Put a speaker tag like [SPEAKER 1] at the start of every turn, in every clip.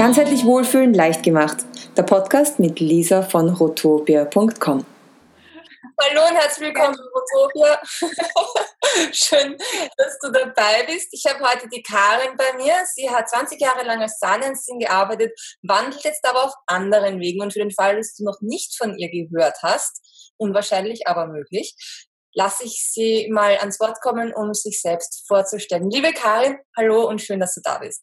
[SPEAKER 1] Ganzheitlich Wohlfühlen leicht gemacht. Der Podcast mit Lisa von rotopia.com.
[SPEAKER 2] Hallo und herzlich willkommen, Rotopia. Schön, dass du dabei bist. Ich habe heute die Karin bei mir. Sie hat 20 Jahre lang als Zahnärztin gearbeitet, wandelt jetzt aber auf anderen Wegen. Und für den Fall, dass du noch nicht von ihr gehört hast, unwahrscheinlich, aber möglich, lasse ich sie mal ans Wort kommen, um sich selbst vorzustellen. Liebe Karin, hallo und schön, dass du da bist.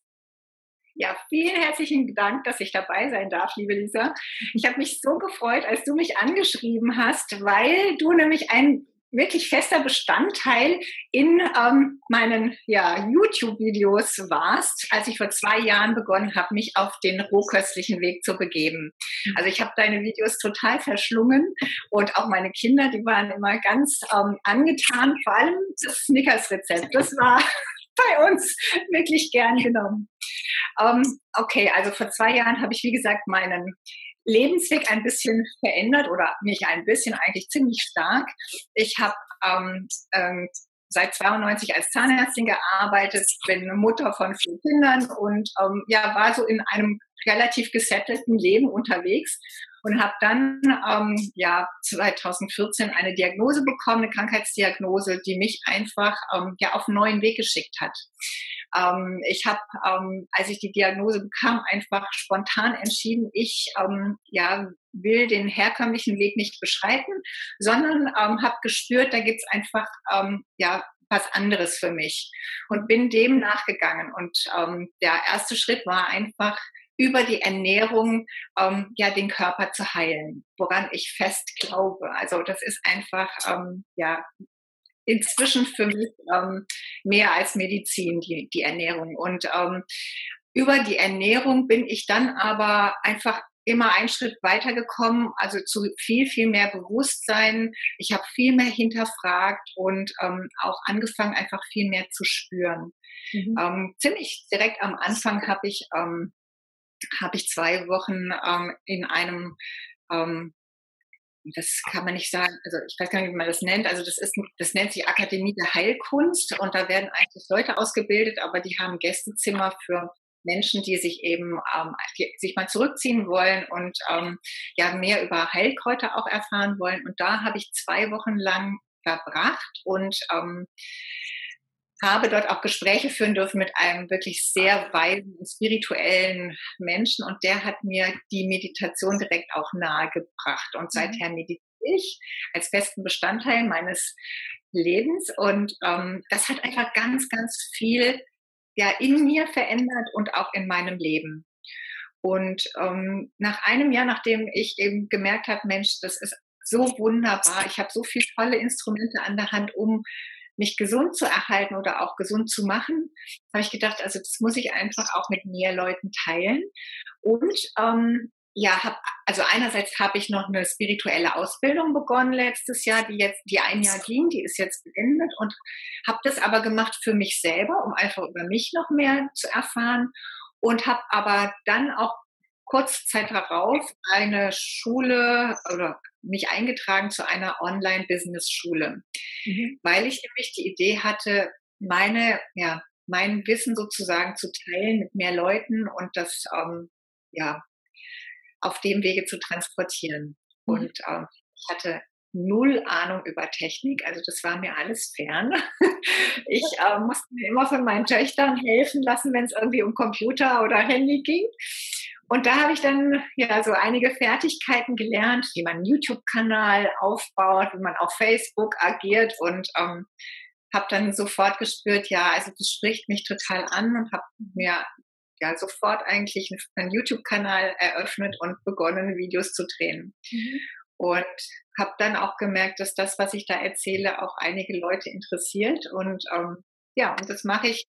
[SPEAKER 3] Ja, vielen herzlichen Dank, dass ich dabei sein darf, liebe Lisa. Ich habe mich so gefreut, als du mich angeschrieben hast, weil du nämlich ein wirklich fester Bestandteil in ähm, meinen ja, YouTube-Videos warst, als ich vor zwei Jahren begonnen habe, mich auf den rohköstlichen Weg zu begeben. Also ich habe deine Videos total verschlungen und auch meine Kinder, die waren immer ganz ähm, angetan, vor allem das Snickers-Rezept. Das war bei uns wirklich gern genommen. Ähm, okay, also vor zwei Jahren habe ich, wie gesagt, meinen Lebensweg ein bisschen verändert oder nicht ein bisschen, eigentlich ziemlich stark. Ich habe ähm, ähm, seit 92 als Zahnärztin gearbeitet, bin Mutter von vier Kindern und ähm, ja, war so in einem relativ gesettelten Leben unterwegs und habe dann ähm, ja 2014 eine Diagnose bekommen, eine Krankheitsdiagnose, die mich einfach ähm, ja auf einen neuen Weg geschickt hat. Ähm, ich habe, ähm, als ich die Diagnose bekam, einfach spontan entschieden, ich ähm, ja will den herkömmlichen Weg nicht beschreiten, sondern ähm, habe gespürt, da gibt's einfach ähm, ja was anderes für mich und bin dem nachgegangen. Und ähm, der erste Schritt war einfach über die Ernährung ähm, ja den Körper zu heilen, woran ich fest glaube. Also das ist einfach ähm, ja inzwischen für mich ähm, mehr als Medizin die, die Ernährung und ähm, über die Ernährung bin ich dann aber einfach immer einen Schritt weitergekommen, also zu viel, viel mehr Bewusstsein. Ich habe viel mehr hinterfragt und ähm, auch angefangen, einfach viel mehr zu spüren. Mhm. Ähm, ziemlich direkt am Anfang habe ich ähm, habe ich zwei Wochen ähm, in einem, ähm, das kann man nicht sagen, also ich weiß gar nicht, wie man das nennt, also das ist, das nennt sich Akademie der Heilkunst und da werden eigentlich Leute ausgebildet, aber die haben Gästezimmer für Menschen, die sich eben ähm, die sich mal zurückziehen wollen und ähm, ja mehr über Heilkräuter auch erfahren wollen. Und da habe ich zwei Wochen lang verbracht und ähm, habe dort auch Gespräche führen dürfen mit einem wirklich sehr weisen und spirituellen Menschen und der hat mir die Meditation direkt auch nahegebracht und mhm. seither meditiere ich als festen Bestandteil meines Lebens und ähm, das hat einfach ganz, ganz viel ja in mir verändert und auch in meinem Leben. Und ähm, nach einem Jahr, nachdem ich eben gemerkt habe, Mensch, das ist so wunderbar, ich habe so viele tolle Instrumente an der Hand, um mich gesund zu erhalten oder auch gesund zu machen, habe ich gedacht, also das muss ich einfach auch mit mehr Leuten teilen. Und ähm, ja, hab, also einerseits habe ich noch eine spirituelle Ausbildung begonnen letztes Jahr, die jetzt, die ein Jahr ging, die ist jetzt beendet und habe das aber gemacht für mich selber, um einfach über mich noch mehr zu erfahren und habe aber dann auch kurze Zeit darauf eine Schule oder mich eingetragen zu einer Online-Business-Schule, mhm. weil ich nämlich die Idee hatte, meine, ja, mein Wissen sozusagen zu teilen mit mehr Leuten und das, ähm, ja, auf dem Wege zu transportieren. Mhm. Und ähm, ich hatte null Ahnung über Technik, also das war mir alles fern. Ich äh, musste mir immer von meinen Töchtern helfen lassen, wenn es irgendwie um Computer oder Handy ging. Und da habe ich dann ja so einige Fertigkeiten gelernt, wie man einen YouTube-Kanal aufbaut, wie man auf Facebook agiert und ähm, habe dann sofort gespürt, ja, also das spricht mich total an und habe mir ja sofort eigentlich einen YouTube-Kanal eröffnet und begonnen, Videos zu drehen. Mhm. Und habe dann auch gemerkt, dass das, was ich da erzähle, auch einige Leute interessiert. Und ähm, ja, und das mache ich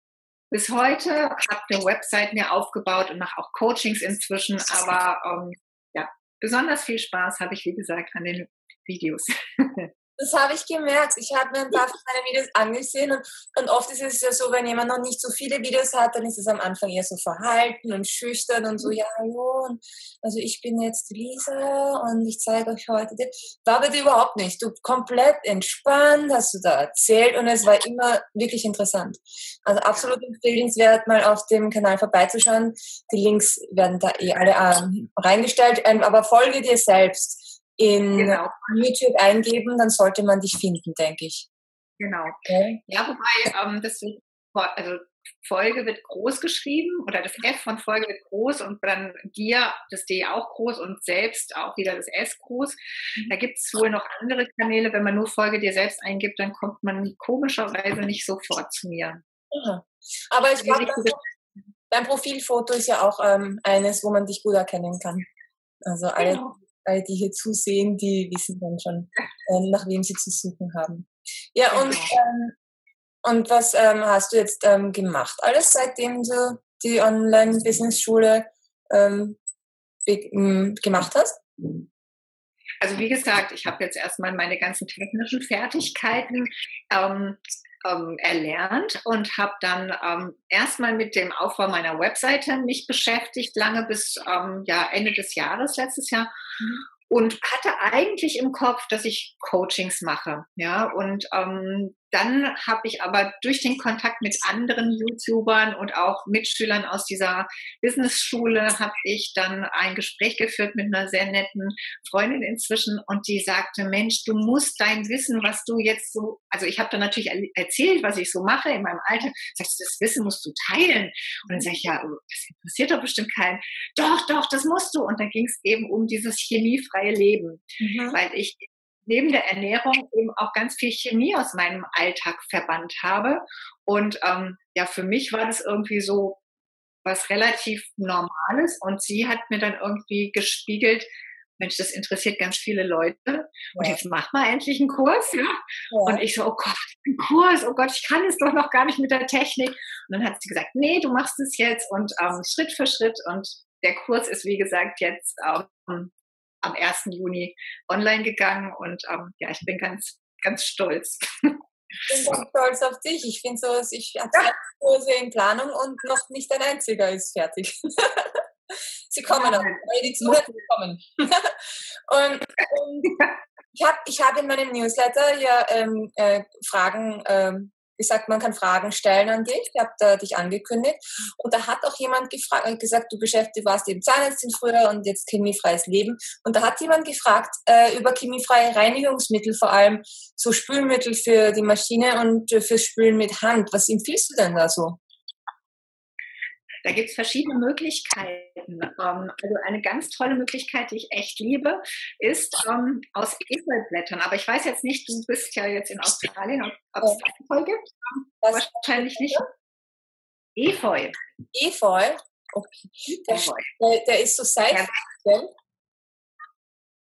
[SPEAKER 3] bis heute, habe eine Website mir aufgebaut und mache auch Coachings inzwischen, aber ähm, ja, besonders viel Spaß habe ich, wie gesagt, an den Videos.
[SPEAKER 2] Das habe ich gemerkt. Ich habe mir ein paar von deinen Videos angesehen und, und oft ist es ja so, wenn jemand noch nicht so viele Videos hat, dann ist es am Anfang eher so verhalten und schüchtern und so, ja, hallo, und also ich bin jetzt Lisa und ich zeige euch heute das. War bei dir überhaupt nicht. Du komplett entspannt, hast du da erzählt und es war immer wirklich interessant. Also absolut empfehlenswert, mal auf dem Kanal vorbeizuschauen. Die Links werden da eh alle ähm, reingestellt, ähm, aber folge dir selbst in genau. YouTube eingeben, dann sollte man dich finden, denke ich.
[SPEAKER 3] Genau. Okay. Ja, wobei ähm, das also Folge wird groß geschrieben oder das F von Folge wird groß und dann dir das D auch groß und selbst auch wieder das S groß. Da gibt es wohl noch andere Kanäle. Wenn man nur Folge dir selbst eingibt, dann kommt man komischerweise nicht sofort zu mir.
[SPEAKER 2] Aha. Aber ich glaube, dein Profilfoto ist ja auch ähm, eines, wo man dich gut erkennen kann. Also alle, genau alle, die hier zusehen, die wissen dann schon, ähm, nach wem sie zu suchen haben. Ja, und, ähm, und was ähm, hast du jetzt ähm, gemacht? Alles seitdem du die Online-Business-Schule ähm, gemacht hast?
[SPEAKER 3] Also wie gesagt, ich habe jetzt erstmal meine ganzen technischen Fertigkeiten ähm, ähm, erlernt und habe dann ähm, erstmal mit dem Aufbau meiner Webseite mich beschäftigt, lange bis ähm, ja, Ende des Jahres, letztes Jahr. Mhm und hatte eigentlich im Kopf, dass ich Coachings mache. Ja, und ähm, dann habe ich aber durch den Kontakt mit anderen YouTubern und auch Mitschülern aus dieser Business-Schule habe ich dann ein Gespräch geführt mit einer sehr netten Freundin inzwischen und die sagte, Mensch, du musst dein Wissen, was du jetzt so, also ich habe dann natürlich erzählt, was ich so mache in meinem Alter, sagst du, das Wissen musst du teilen. Und dann sage ich, ja, das interessiert doch bestimmt keinen. Doch, doch, das musst du. Und dann ging es eben um dieses chemiefreie Leben, mhm. weil ich neben der Ernährung eben auch ganz viel Chemie aus meinem Alltag verbannt habe. Und ähm, ja, für mich war das irgendwie so was relativ Normales. Und sie hat mir dann irgendwie gespiegelt, Mensch, das interessiert ganz viele Leute. Und ja. jetzt mach mal endlich einen Kurs. Ja? ja? Und ich so, oh Gott, ein Kurs, oh Gott, ich kann es doch noch gar nicht mit der Technik. Und dann hat sie gesagt, nee, du machst es jetzt und ähm, Schritt für Schritt. Und der Kurs ist, wie gesagt, jetzt ähm, am 1. Juni online gegangen und ähm, ja, ich bin ganz, ganz stolz.
[SPEAKER 2] Ich bin ganz stolz auf dich. Ich finde so, ich habe ja. Kurse in Planung und noch nicht ein einziger ist fertig. Sie kommen ja. noch, die Zuhörer kommen. und, und ich habe ich hab in meinem Newsletter ja ähm, äh, Fragen ähm, gesagt, man kann Fragen stellen an dich. Ich habe da dich angekündigt. Und da hat auch jemand gefragt, äh, gesagt, du beschäftigt, warst eben Zahnärztin früher und jetzt chemiefreies Leben. Und da hat jemand gefragt äh, über chemiefreie Reinigungsmittel, vor allem so Spülmittel für die Maschine und äh, fürs Spülen mit Hand. Was empfiehlst du denn da so?
[SPEAKER 3] Da gibt es verschiedene Möglichkeiten. Ähm, also eine ganz tolle Möglichkeit, die ich echt liebe, ist ähm, aus Efeublättern. Aber ich weiß jetzt nicht, du bist ja jetzt in Australien, ob es das Efeu gibt. Das wahrscheinlich nicht. Efeu.
[SPEAKER 2] Efeu? Okay. Der, der, ist so seitlich. Ja.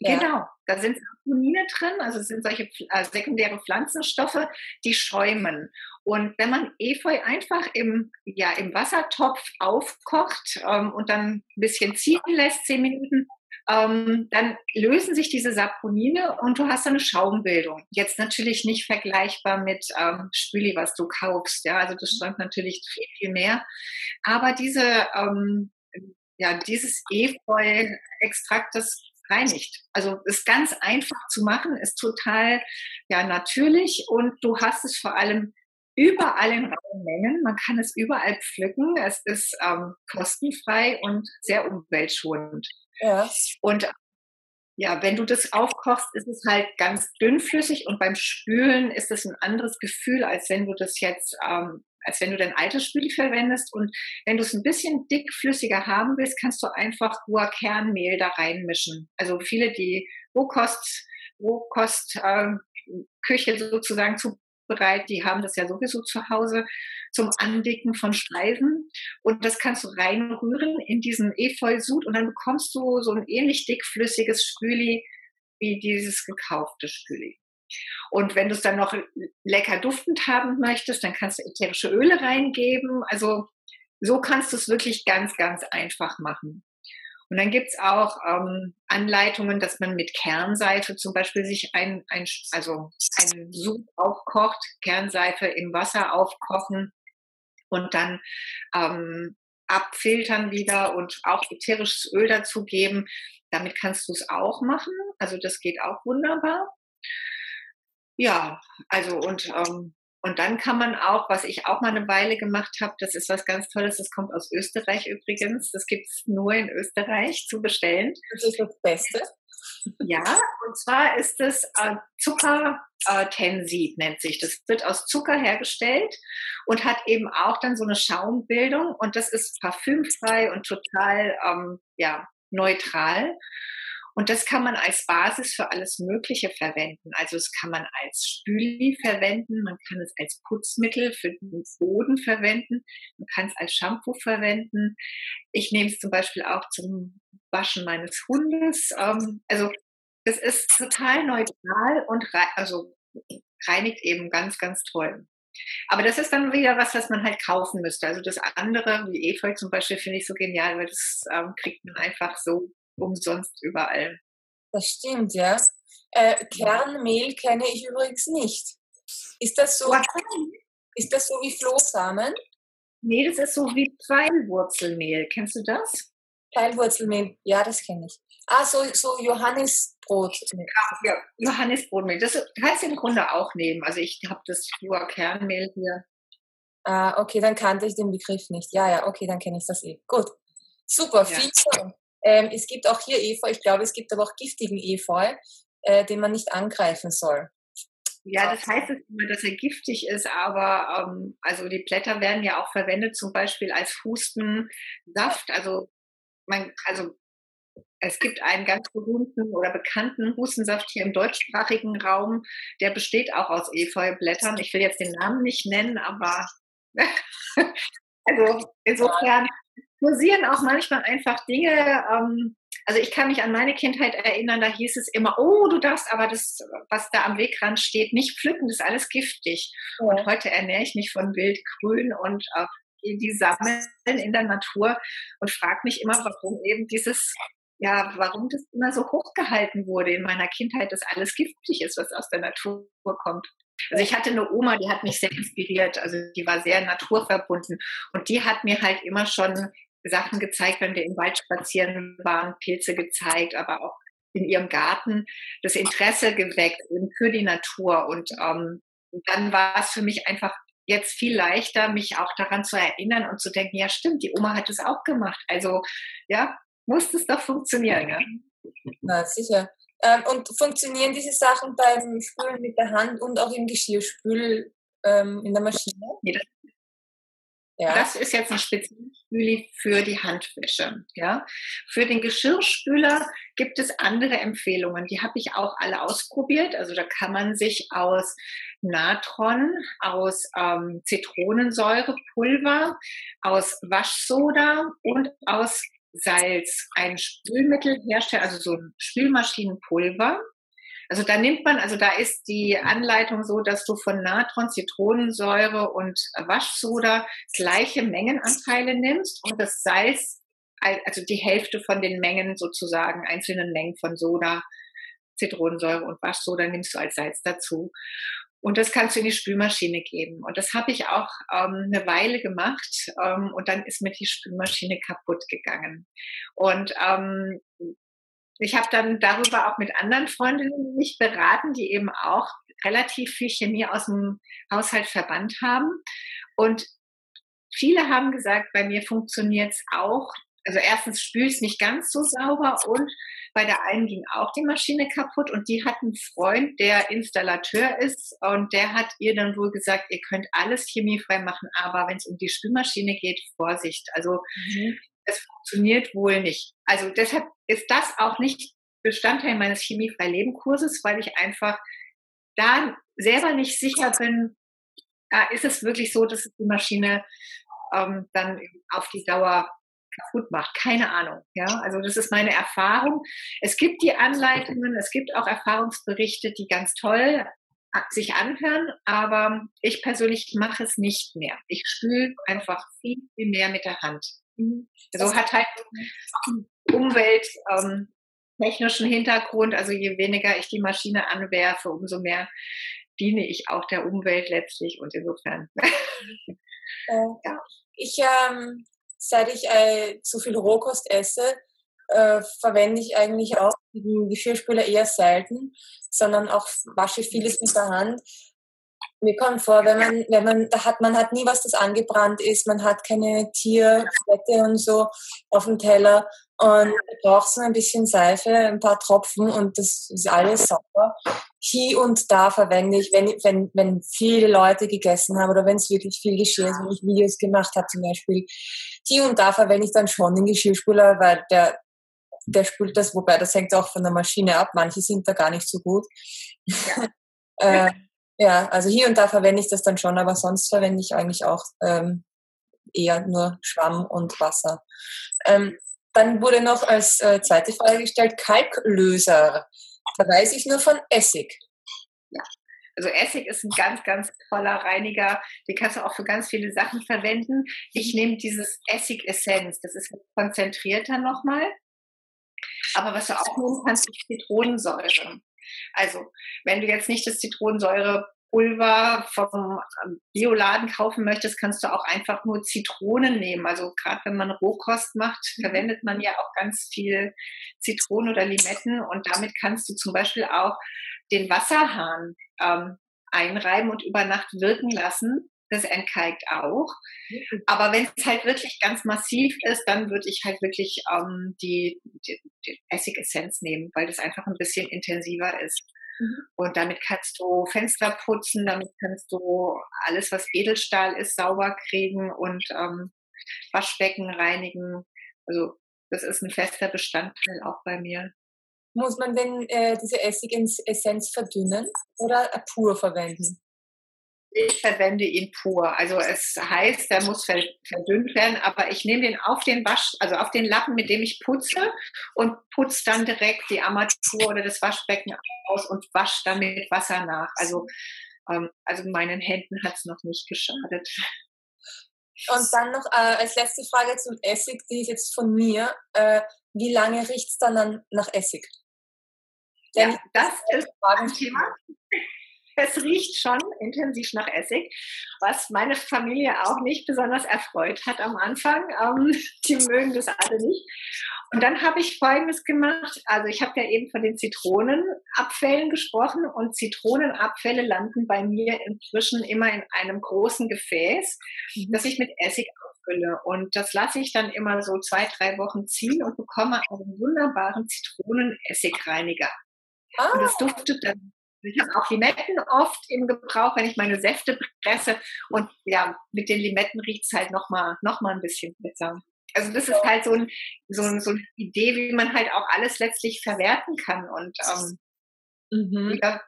[SPEAKER 3] Genau, da sind Saponine drin, also es sind solche äh, sekundäre Pflanzenstoffe, die schäumen. Und wenn man Efeu einfach im, ja, im Wassertopf aufkocht ähm, und dann ein bisschen ziehen lässt, zehn Minuten, ähm, dann lösen sich diese Saponine und du hast eine Schaumbildung. Jetzt natürlich nicht vergleichbar mit ähm, Spüli, was du kaufst. Ja, also das schäumt natürlich viel, viel mehr. Aber diese, ähm, ja, dieses Efeu-Extrakt, das reinigt. Also ist ganz einfach zu machen, ist total ja natürlich und du hast es vor allem überall in rauen Mengen. Man kann es überall pflücken. Es ist ähm, kostenfrei und sehr umweltschonend. Ja. Und ja, wenn du das aufkochst, ist es halt ganz dünnflüssig und beim Spülen ist es ein anderes Gefühl, als wenn du das jetzt, ähm, als wenn du dein altes Spüli verwendest. Und wenn du es ein bisschen dickflüssiger haben willst, kannst du einfach Kernmehl da reinmischen. Also viele, die Rohkost, Rohkost äh, sozusagen zu bereit. Die haben das ja sowieso zu Hause zum Andicken von Speisen. Und das kannst du reinrühren in diesen Efeusud und dann bekommst du so ein ähnlich dickflüssiges Spüli wie dieses gekaufte Spüli. Und wenn du es dann noch lecker duftend haben möchtest, dann kannst du ätherische Öle reingeben. Also so kannst du es wirklich ganz, ganz einfach machen. Und dann gibt's auch ähm, Anleitungen, dass man mit Kernseife zum Beispiel sich ein, ein also ein Sud aufkocht, Kernseife im Wasser aufkochen und dann ähm, abfiltern wieder und auch ätherisches Öl dazugeben. Damit kannst du es auch machen. Also das geht auch wunderbar. Ja, also und ähm, und dann kann man auch, was ich auch mal eine Weile gemacht habe, das ist was ganz Tolles, das kommt aus Österreich übrigens. Das gibt es nur in Österreich zu bestellen.
[SPEAKER 2] Das ist das Beste.
[SPEAKER 3] Ja, und zwar ist es äh, Zuckertensid, äh, nennt sich. Das wird aus Zucker hergestellt und hat eben auch dann so eine Schaumbildung und das ist parfümfrei und total ähm, ja, neutral. Und das kann man als Basis für alles Mögliche verwenden. Also es kann man als Spüli verwenden, man kann es als Putzmittel für den Boden verwenden, man kann es als Shampoo verwenden. Ich nehme es zum Beispiel auch zum Waschen meines Hundes. Ähm, also es ist total neutral und also reinigt eben ganz, ganz toll. Aber das ist dann wieder was, was man halt kaufen müsste. Also das andere, wie Efeu zum Beispiel, finde ich so genial, weil das ähm, kriegt man einfach so umsonst überall.
[SPEAKER 2] Das stimmt, ja. Äh, Kernmehl kenne ich übrigens nicht. Ist das so? Ist das so wie Flohsamen?
[SPEAKER 3] Nee, das ist so wie Pfeilwurzelmehl. Kennst du das?
[SPEAKER 2] Pfeilwurzelmehl, ja, das kenne ich. Ah, so, so Johannisbrot.
[SPEAKER 3] Ja, Johannisbrotmehl. Das kannst du im Grunde auch nehmen. Also ich habe das nur Kernmehl hier.
[SPEAKER 2] Ah, okay, dann kannte ich den Begriff nicht. Ja, ja, okay, dann kenne ich das eh. Gut. Super, ja. vielen Dank. Ähm, es gibt auch hier Efeu, ich glaube, es gibt aber auch giftigen Efeu, äh, den man nicht angreifen soll.
[SPEAKER 3] Ja, das heißt immer, dass er giftig ist, aber ähm, also die Blätter werden ja auch verwendet, zum Beispiel als Hustensaft. Also man, also es gibt einen ganz berühmten oder bekannten Hustensaft hier im deutschsprachigen Raum, der besteht auch aus Efeublättern. Ich will jetzt den Namen nicht nennen, aber also insofern kursieren auch manchmal einfach Dinge. Ähm, also ich kann mich an meine Kindheit erinnern, da hieß es immer, oh, du darfst aber das, was da am Wegrand steht, nicht pflücken, das ist alles giftig. Ja. Und heute ernähre ich mich von Wildgrün und äh, die sammeln in der Natur und frage mich immer, warum eben dieses, ja, warum das immer so hochgehalten wurde in meiner Kindheit, dass alles giftig ist, was aus der Natur kommt. Also ich hatte eine Oma, die hat mich sehr inspiriert, also die war sehr naturverbunden und die hat mir halt immer schon Sachen gezeigt, wenn wir im Wald spazieren waren, Pilze gezeigt, aber auch in ihrem Garten das Interesse geweckt für die Natur. Und ähm, dann war es für mich einfach jetzt viel leichter, mich auch daran zu erinnern und zu denken, ja stimmt, die Oma hat es auch gemacht. Also ja, muss es doch funktionieren. Ja?
[SPEAKER 2] Na, sicher. Ähm, und funktionieren diese Sachen beim Spülen mit der Hand und auch im Geschirrspül ähm, in der Maschine?
[SPEAKER 3] Nee, das ja. Das ist jetzt ein Spezialspüli für die Handwäsche. Ja. Für den Geschirrspüler gibt es andere Empfehlungen. Die habe ich auch alle ausprobiert. Also da kann man sich aus Natron, aus ähm, Zitronensäurepulver, aus Waschsoda und aus Salz ein Spülmittel herstellen, also so ein Spülmaschinenpulver. Also da nimmt man, also da ist die Anleitung so, dass du von Natron, Zitronensäure und Waschsoda gleiche Mengenanteile nimmst und das Salz, also die Hälfte von den Mengen sozusagen, einzelnen Mengen von Soda, Zitronensäure und Waschsoda nimmst du als Salz dazu. Und das kannst du in die Spülmaschine geben. Und das habe ich auch ähm, eine Weile gemacht. Ähm, und dann ist mir die Spülmaschine kaputt gegangen. Und ähm, ich habe dann darüber auch mit anderen Freundinnen mich beraten, die eben auch relativ viel Chemie aus dem Haushalt verbannt haben. Und viele haben gesagt, bei mir funktioniert es auch. Also erstens spült es nicht ganz so sauber und bei der einen ging auch die Maschine kaputt und die hat einen Freund, der Installateur ist und der hat ihr dann wohl gesagt, ihr könnt alles chemiefrei machen, aber wenn es um die Spülmaschine geht, Vorsicht. Also mhm es funktioniert wohl nicht. Also deshalb ist das auch nicht Bestandteil meines chemiefrei Leben Kurses, weil ich einfach da selber nicht sicher bin, ist es wirklich so, dass die Maschine ähm, dann auf die Dauer kaputt macht. Keine Ahnung. Ja, also das ist meine Erfahrung. Es gibt die Anleitungen, es gibt auch Erfahrungsberichte, die ganz toll sich anhören, aber ich persönlich mache es nicht mehr. Ich spüle einfach viel, viel mehr mit der Hand. Mhm. Also hat halt umwelttechnischen ähm, Hintergrund. Also je weniger ich die Maschine anwerfe, umso mehr diene ich auch der Umwelt letztlich und insofern.
[SPEAKER 2] Äh, ja. Ich, ähm, seit ich äh, zu viel Rohkost esse, äh, verwende ich eigentlich auch den Geschirrspüler eher selten, sondern auch wasche vieles mit der Hand. Mir kommt vor, wenn man, wenn man, da hat man hat nie was, das angebrannt ist, man hat keine Tierfette und so auf dem Teller und du brauchst nur ein bisschen Seife, ein paar Tropfen und das ist alles sauber. Hier und da verwende ich, wenn, wenn, wenn viele Leute gegessen haben oder wenn es wirklich viel Geschirr ist, wenn ich Videos gemacht habe zum Beispiel, hier und da verwende ich dann schon den Geschirrspüler, weil der, der spült das, wobei das hängt auch von der Maschine ab. Manche sind da gar nicht so gut. Äh, ja, also hier und da verwende ich das dann schon, aber sonst verwende ich eigentlich auch ähm, eher nur Schwamm und Wasser. Ähm, dann wurde noch als äh, zweite Frage gestellt, Kalklöser. Da weiß ich nur von Essig.
[SPEAKER 3] Ja, also Essig ist ein ganz, ganz toller Reiniger. Den kannst du auch für ganz viele Sachen verwenden. Ich nehme dieses Essig-Essenz. Das ist konzentrierter nochmal. Aber was du auch nehmen kannst, ist Zitronensäure. Also, wenn du jetzt nicht das Zitronensäurepulver vom ähm, Bioladen kaufen möchtest, kannst du auch einfach nur Zitronen nehmen. Also gerade wenn man Rohkost macht, verwendet man ja auch ganz viel Zitronen oder Limetten und damit kannst du zum Beispiel auch den Wasserhahn ähm, einreiben und über Nacht wirken lassen das entkalkt auch. Aber wenn es halt wirklich ganz massiv ist, dann würde ich halt wirklich ähm, die, die, die Essigessenz nehmen, weil das einfach ein bisschen intensiver ist. Mhm. Und damit kannst du Fenster putzen, damit kannst du alles, was Edelstahl ist, sauber kriegen und ähm, Waschbecken reinigen. Also das ist ein fester Bestandteil auch bei mir.
[SPEAKER 2] Muss man denn äh, diese Essigessenz verdünnen oder pur verwenden?
[SPEAKER 3] Ich verwende ihn pur. Also es heißt, er muss verdünnt werden, aber ich nehme den auf den Wasch, also auf den Lappen, mit dem ich putze und putze dann direkt die Armatur oder das Waschbecken aus und wasche dann mit Wasser nach. Also, ähm, also meinen Händen hat es noch nicht geschadet.
[SPEAKER 2] Und dann noch äh, als letzte Frage zum Essig, die ist jetzt von mir. Äh, wie lange riecht es dann nach Essig?
[SPEAKER 3] Denn ja, das ist ein Thema. Es riecht schon intensiv nach Essig, was meine Familie auch nicht besonders erfreut hat am Anfang. Ähm, die mögen das alle nicht. Und dann habe ich Folgendes gemacht. Also ich habe ja eben von den Zitronenabfällen gesprochen und Zitronenabfälle landen bei mir inzwischen immer in einem großen Gefäß, mhm. das ich mit Essig auffülle. Und das lasse ich dann immer so zwei, drei Wochen ziehen und bekomme einen wunderbaren Zitronenessigreiniger. Ah. Und das duftet dann ich habe auch Limetten oft im Gebrauch, wenn ich meine Säfte presse. Und ja, mit den Limetten riecht es halt nochmal noch mal ein bisschen besser. Also das ist halt so, ein, so, ein, so eine Idee, wie man halt auch alles letztlich verwerten kann. Und ähm, mhm. ja.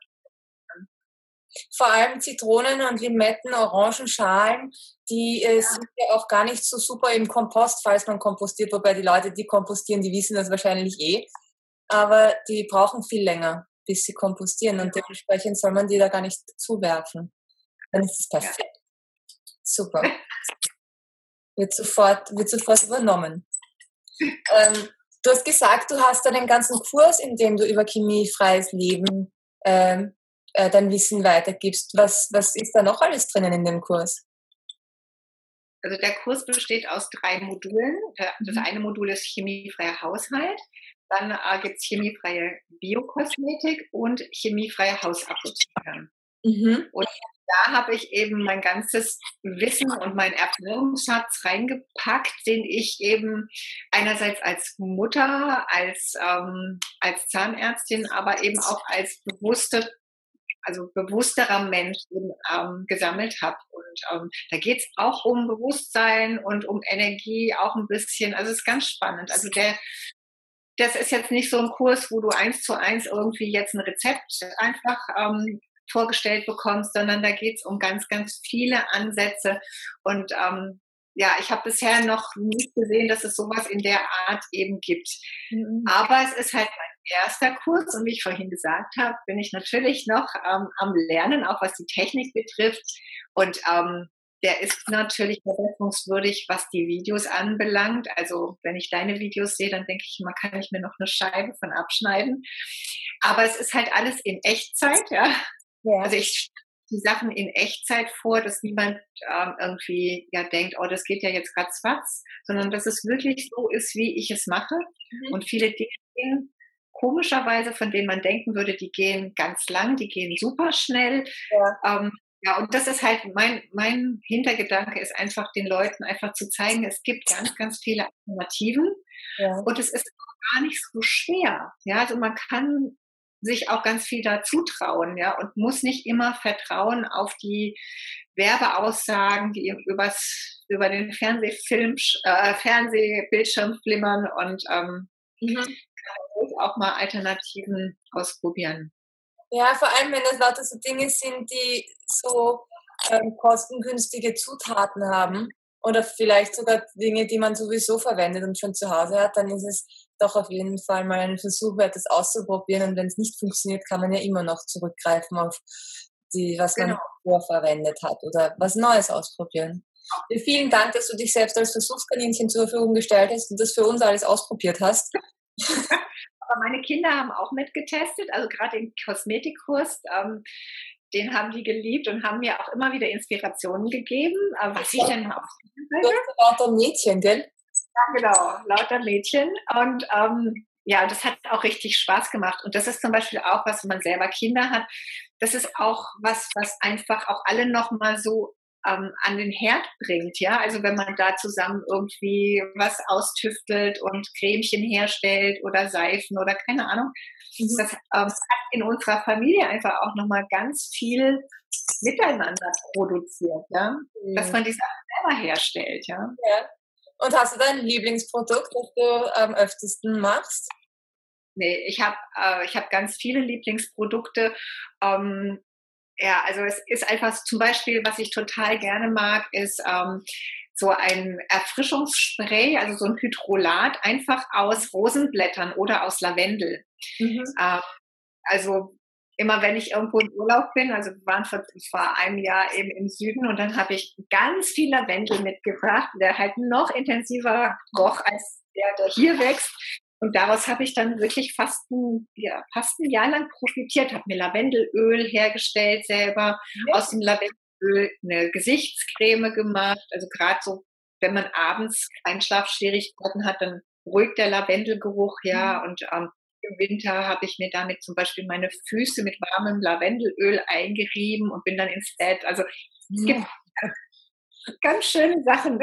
[SPEAKER 2] vor allem Zitronen und Limetten, Orangenschalen, die äh, ja. sind ja auch gar nicht so super im Kompost, falls man kompostiert, wobei die Leute, die kompostieren, die wissen das wahrscheinlich eh. Aber die brauchen viel länger bis sie kompostieren. Und dementsprechend soll man die da gar nicht zuwerfen. Dann ist es perfekt. Super. Wird sofort, wird sofort übernommen. Ähm, du hast gesagt, du hast da den ganzen Kurs, in dem du über chemiefreies Leben ähm, äh, dein Wissen weitergibst. Was, was ist da noch alles drinnen in dem Kurs?
[SPEAKER 3] Also der Kurs besteht aus drei Modulen. Das mhm. eine Modul ist chemiefreier Haushalt. Dann äh, gibt es chemiefreie Biokosmetik und chemiefreie Hausapotheke. Mhm. Und da habe ich eben mein ganzes Wissen und meinen Erfahrungsschatz reingepackt, den ich eben einerseits als Mutter, als, ähm, als Zahnärztin, aber eben auch als bewusste, also bewussterer Mensch ähm, gesammelt habe. Und ähm, da geht es auch um Bewusstsein und um Energie, auch ein bisschen. Also es ist ganz spannend. Also der das ist jetzt nicht so ein Kurs, wo du eins zu eins irgendwie jetzt ein Rezept einfach ähm, vorgestellt bekommst, sondern da geht es um ganz, ganz viele Ansätze. Und ähm, ja, ich habe bisher noch nicht gesehen, dass es sowas in der Art eben gibt. Mhm. Aber es ist halt mein erster Kurs und wie ich vorhin gesagt habe, bin ich natürlich noch ähm, am Lernen, auch was die Technik betrifft. Und ähm, der ist natürlich verbesserungswürdig, was die Videos anbelangt. Also wenn ich deine Videos sehe, dann denke ich immer, kann ich mir noch eine Scheibe von abschneiden. Aber es ist halt alles in Echtzeit, ja. ja. Also ich die Sachen in Echtzeit vor, dass niemand ähm, irgendwie ja denkt, oh, das geht ja jetzt ratzfatz, sondern dass es wirklich so ist, wie ich es mache. Mhm. Und viele Dinge komischerweise, von denen man denken würde, die gehen ganz lang, die gehen super schnell. Ja. Ähm, ja, und das ist halt mein, mein Hintergedanke ist einfach den Leuten einfach zu zeigen, es gibt ganz, ganz viele Alternativen ja. und es ist gar nicht so schwer. Ja, also man kann sich auch ganz viel da zutrauen, ja, und muss nicht immer vertrauen auf die Werbeaussagen, die übers, über den Fernsehfilm, äh, Fernsehbildschirm flimmern und ähm, mhm. kann auch mal Alternativen ausprobieren.
[SPEAKER 2] Ja, vor allem, wenn das lauter so Dinge sind, die so ähm, kostengünstige Zutaten haben oder vielleicht sogar Dinge, die man sowieso verwendet und schon zu Hause hat, dann ist es doch auf jeden Fall mal ein Versuch wert, das auszuprobieren. Und wenn es nicht funktioniert, kann man ja immer noch zurückgreifen auf die, was genau. man vorverwendet hat oder was Neues ausprobieren. Vielen Dank, dass du dich selbst als Versuchskaninchen zur Verfügung gestellt hast und das für uns alles ausprobiert hast.
[SPEAKER 3] Aber meine Kinder haben auch mitgetestet, also gerade den Kosmetikkurs. Ähm, den haben die geliebt und haben mir auch immer wieder Inspirationen gegeben, was ich denn auch.
[SPEAKER 2] Lauter Mädchen, gell?
[SPEAKER 3] Ja, genau, lauter Mädchen. Und ähm, ja, das hat auch richtig Spaß gemacht. Und das ist zum Beispiel auch, was wenn man selber Kinder hat, das ist auch was, was einfach auch alle nochmal so ähm, an den Herd bringt. Ja, also wenn man da zusammen irgendwie was austüftelt und Cremchen herstellt oder Seifen oder keine Ahnung. Mhm. Das, ähm, hat in unserer Familie einfach auch nochmal ganz viel miteinander produziert, ja, mhm. dass man die Sachen selber herstellt, ja. ja.
[SPEAKER 2] Und hast du dein Lieblingsprodukt, das du am öftesten machst?
[SPEAKER 3] Nee, ich habe äh, hab ganz viele Lieblingsprodukte. Ähm, ja, also es ist einfach zum Beispiel, was ich total gerne mag, ist ähm, so ein Erfrischungsspray, also so ein Hydrolat, einfach aus Rosenblättern oder aus Lavendel. Mhm. Ähm, also immer wenn ich irgendwo im Urlaub bin, also wir waren vor, vor einem Jahr eben im Süden und dann habe ich ganz viel Lavendel mitgebracht, der halt noch intensiver roch als der, der hier wächst. Und daraus habe ich dann wirklich fast ein, ja, fast ein Jahr lang profitiert, habe mir Lavendelöl hergestellt selber, ja. aus dem Lavendelöl eine Gesichtscreme gemacht. Also gerade so, wenn man abends Einschlafschwierigkeiten hat, dann beruhigt der Lavendelgeruch ja. Mhm. Und ähm, im Winter habe ich mir damit zum Beispiel meine Füße mit warmem Lavendelöl eingerieben und bin dann ins Bett. Also es gibt ganz schöne Sachen.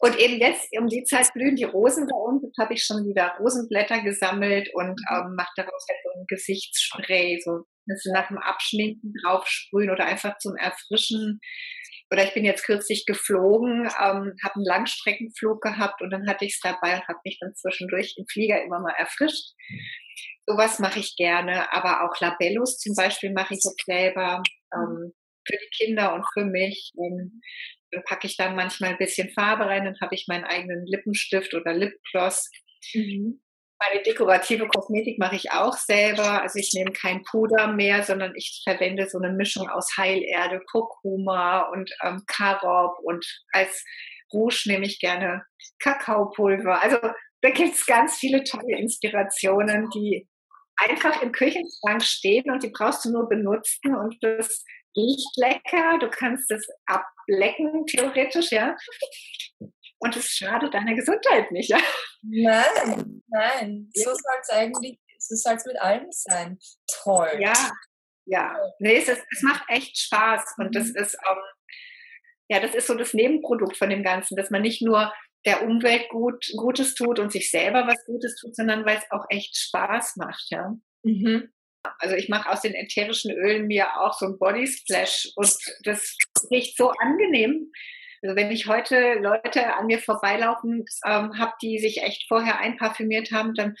[SPEAKER 3] Und eben jetzt um die Zeit blühen die Rosen bei uns. Jetzt habe ich schon wieder Rosenblätter gesammelt und mhm. ähm, mache daraus halt so ein Gesichtsspray, so das nach dem Abschminken draufsprühen oder einfach zum Erfrischen. Oder ich bin jetzt kürzlich geflogen, ähm, habe einen Langstreckenflug gehabt und dann hatte ich es dabei und habe mich dann zwischendurch im Flieger immer mal erfrischt. Sowas mache ich gerne, aber auch Labellos zum Beispiel mache ich jetzt selber ähm, für die Kinder und für mich. Ähm, packe ich dann manchmal ein bisschen Farbe rein, dann habe ich meinen eigenen Lippenstift oder Lipgloss. Mhm. Meine dekorative Kosmetik mache ich auch selber. Also ich nehme kein Puder mehr, sondern ich verwende so eine Mischung aus Heilerde, Kurkuma und ähm, Karob und als Rouge nehme ich gerne Kakaopulver. Also da gibt es ganz viele tolle Inspirationen, die einfach im Küchenschrank stehen und die brauchst du nur benutzen und das riecht lecker. Du kannst es ablecken, theoretisch, ja. Und es schadet deiner Gesundheit nicht, ja.
[SPEAKER 2] Nein, nein. So soll es eigentlich, so soll es mit allem sein. Toll.
[SPEAKER 3] Ja, ja. Nee, es, ist, es macht echt Spaß. Und das mhm. ist, ähm, ja, das ist so das Nebenprodukt von dem Ganzen, dass man nicht nur der Umwelt gut, Gutes tut und sich selber was Gutes tut, sondern weil es auch echt Spaß macht, ja. Mhm. Also ich mache aus den ätherischen Ölen mir auch so ein Body Splash und das riecht so angenehm. Also wenn ich heute Leute an mir vorbeilaufen ähm, habe, die sich echt vorher einparfümiert haben, dann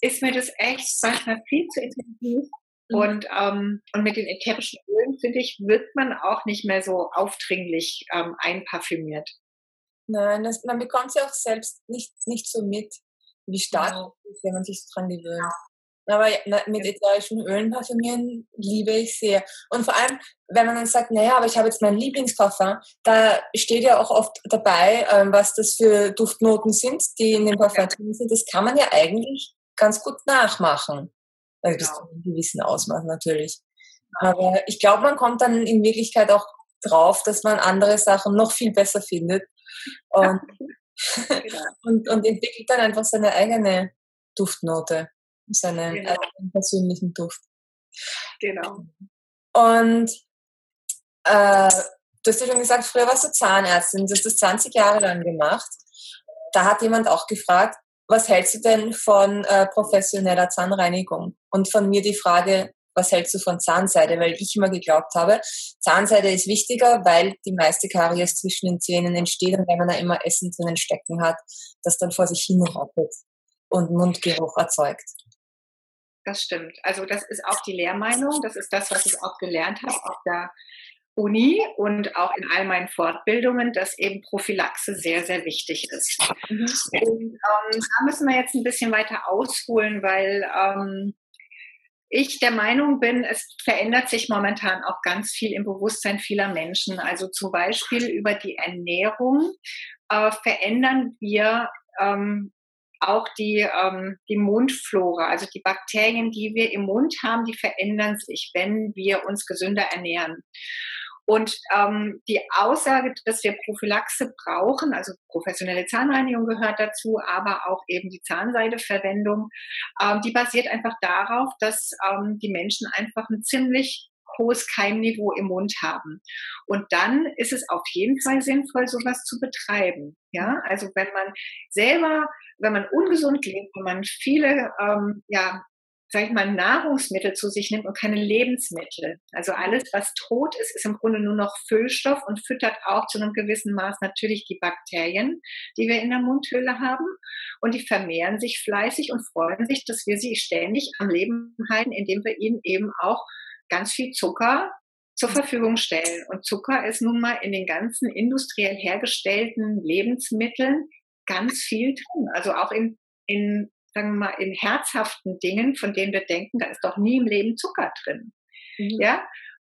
[SPEAKER 3] ist mir das echt manchmal viel zu intensiv. Mhm. Und, ähm, und mit den ätherischen Ölen, finde ich, wird man auch nicht mehr so aufdringlich ähm, einparfümiert.
[SPEAKER 2] Nein, das, man bekommt sie auch selbst nicht, nicht so mit, wie stark ja. Genau. ist, wenn man sich dran gewöhnt. Aber mit ätherischen Ölen parfümieren liebe ich sehr. Und vor allem, wenn man dann sagt, naja, aber ich habe jetzt meinen Lieblingsparfum, da steht ja auch oft dabei, ähm, was das für Duftnoten sind, die in dem Parfum drin sind. Das kann man ja eigentlich ganz gut nachmachen. Also bis genau. zu einem gewissen Ausmaß natürlich. Aber ich glaube, man kommt dann in Wirklichkeit auch drauf, dass man andere Sachen noch viel besser findet. Und, genau. und, und entwickelt dann einfach seine eigene Duftnote seinen genau. persönlichen Duft.
[SPEAKER 3] Genau.
[SPEAKER 2] Und äh, du hast ja schon gesagt, früher warst du Zahnärztin, du hast das 20 Jahre lang gemacht. Da hat jemand auch gefragt, was hältst du denn von äh, professioneller Zahnreinigung? Und von mir die Frage, was hältst du von Zahnseide? Weil ich immer geglaubt habe, Zahnseide ist wichtiger, weil die meiste Karies zwischen den Zähnen entsteht und wenn man da immer Essen drinnen stecken hat, das dann vor sich hin rappelt und Mundgeruch erzeugt.
[SPEAKER 3] Das stimmt. Also das ist auch die Lehrmeinung. Das ist das, was ich auch gelernt habe auf der Uni und auch in all meinen Fortbildungen, dass eben Prophylaxe sehr, sehr wichtig ist. Mhm. Und ähm, da müssen wir jetzt ein bisschen weiter ausholen, weil ähm, ich der Meinung bin, es verändert sich momentan auch ganz viel im Bewusstsein vieler Menschen. Also zum Beispiel über die Ernährung äh, verändern wir ähm, auch die, ähm, die Mundflora, also die Bakterien, die wir im Mund haben, die verändern sich, wenn wir uns gesünder ernähren. Und ähm, die Aussage, dass wir Prophylaxe brauchen, also professionelle Zahnreinigung gehört dazu, aber auch eben die Zahnseideverwendung, ähm, die basiert einfach darauf, dass ähm, die Menschen einfach ein ziemlich hohes Keimniveau im Mund haben. Und dann ist es auf jeden Fall sinnvoll, sowas zu betreiben. Ja, also wenn man selber, wenn man ungesund lebt, wenn man viele, ähm, ja, sag ich mal, Nahrungsmittel zu sich nimmt und keine Lebensmittel. Also alles, was tot ist, ist im Grunde nur noch Füllstoff und füttert auch zu einem gewissen Maß natürlich die Bakterien, die wir in der Mundhöhle haben. Und die vermehren sich fleißig und freuen sich, dass wir sie ständig am Leben halten, indem wir ihnen eben auch ganz viel Zucker zur mhm. Verfügung stellen. Und Zucker ist nun mal in den ganzen industriell hergestellten Lebensmitteln ganz viel drin. Also auch in, in, sagen wir mal, in herzhaften Dingen, von denen wir denken, da ist doch nie im Leben Zucker drin. Mhm. Ja?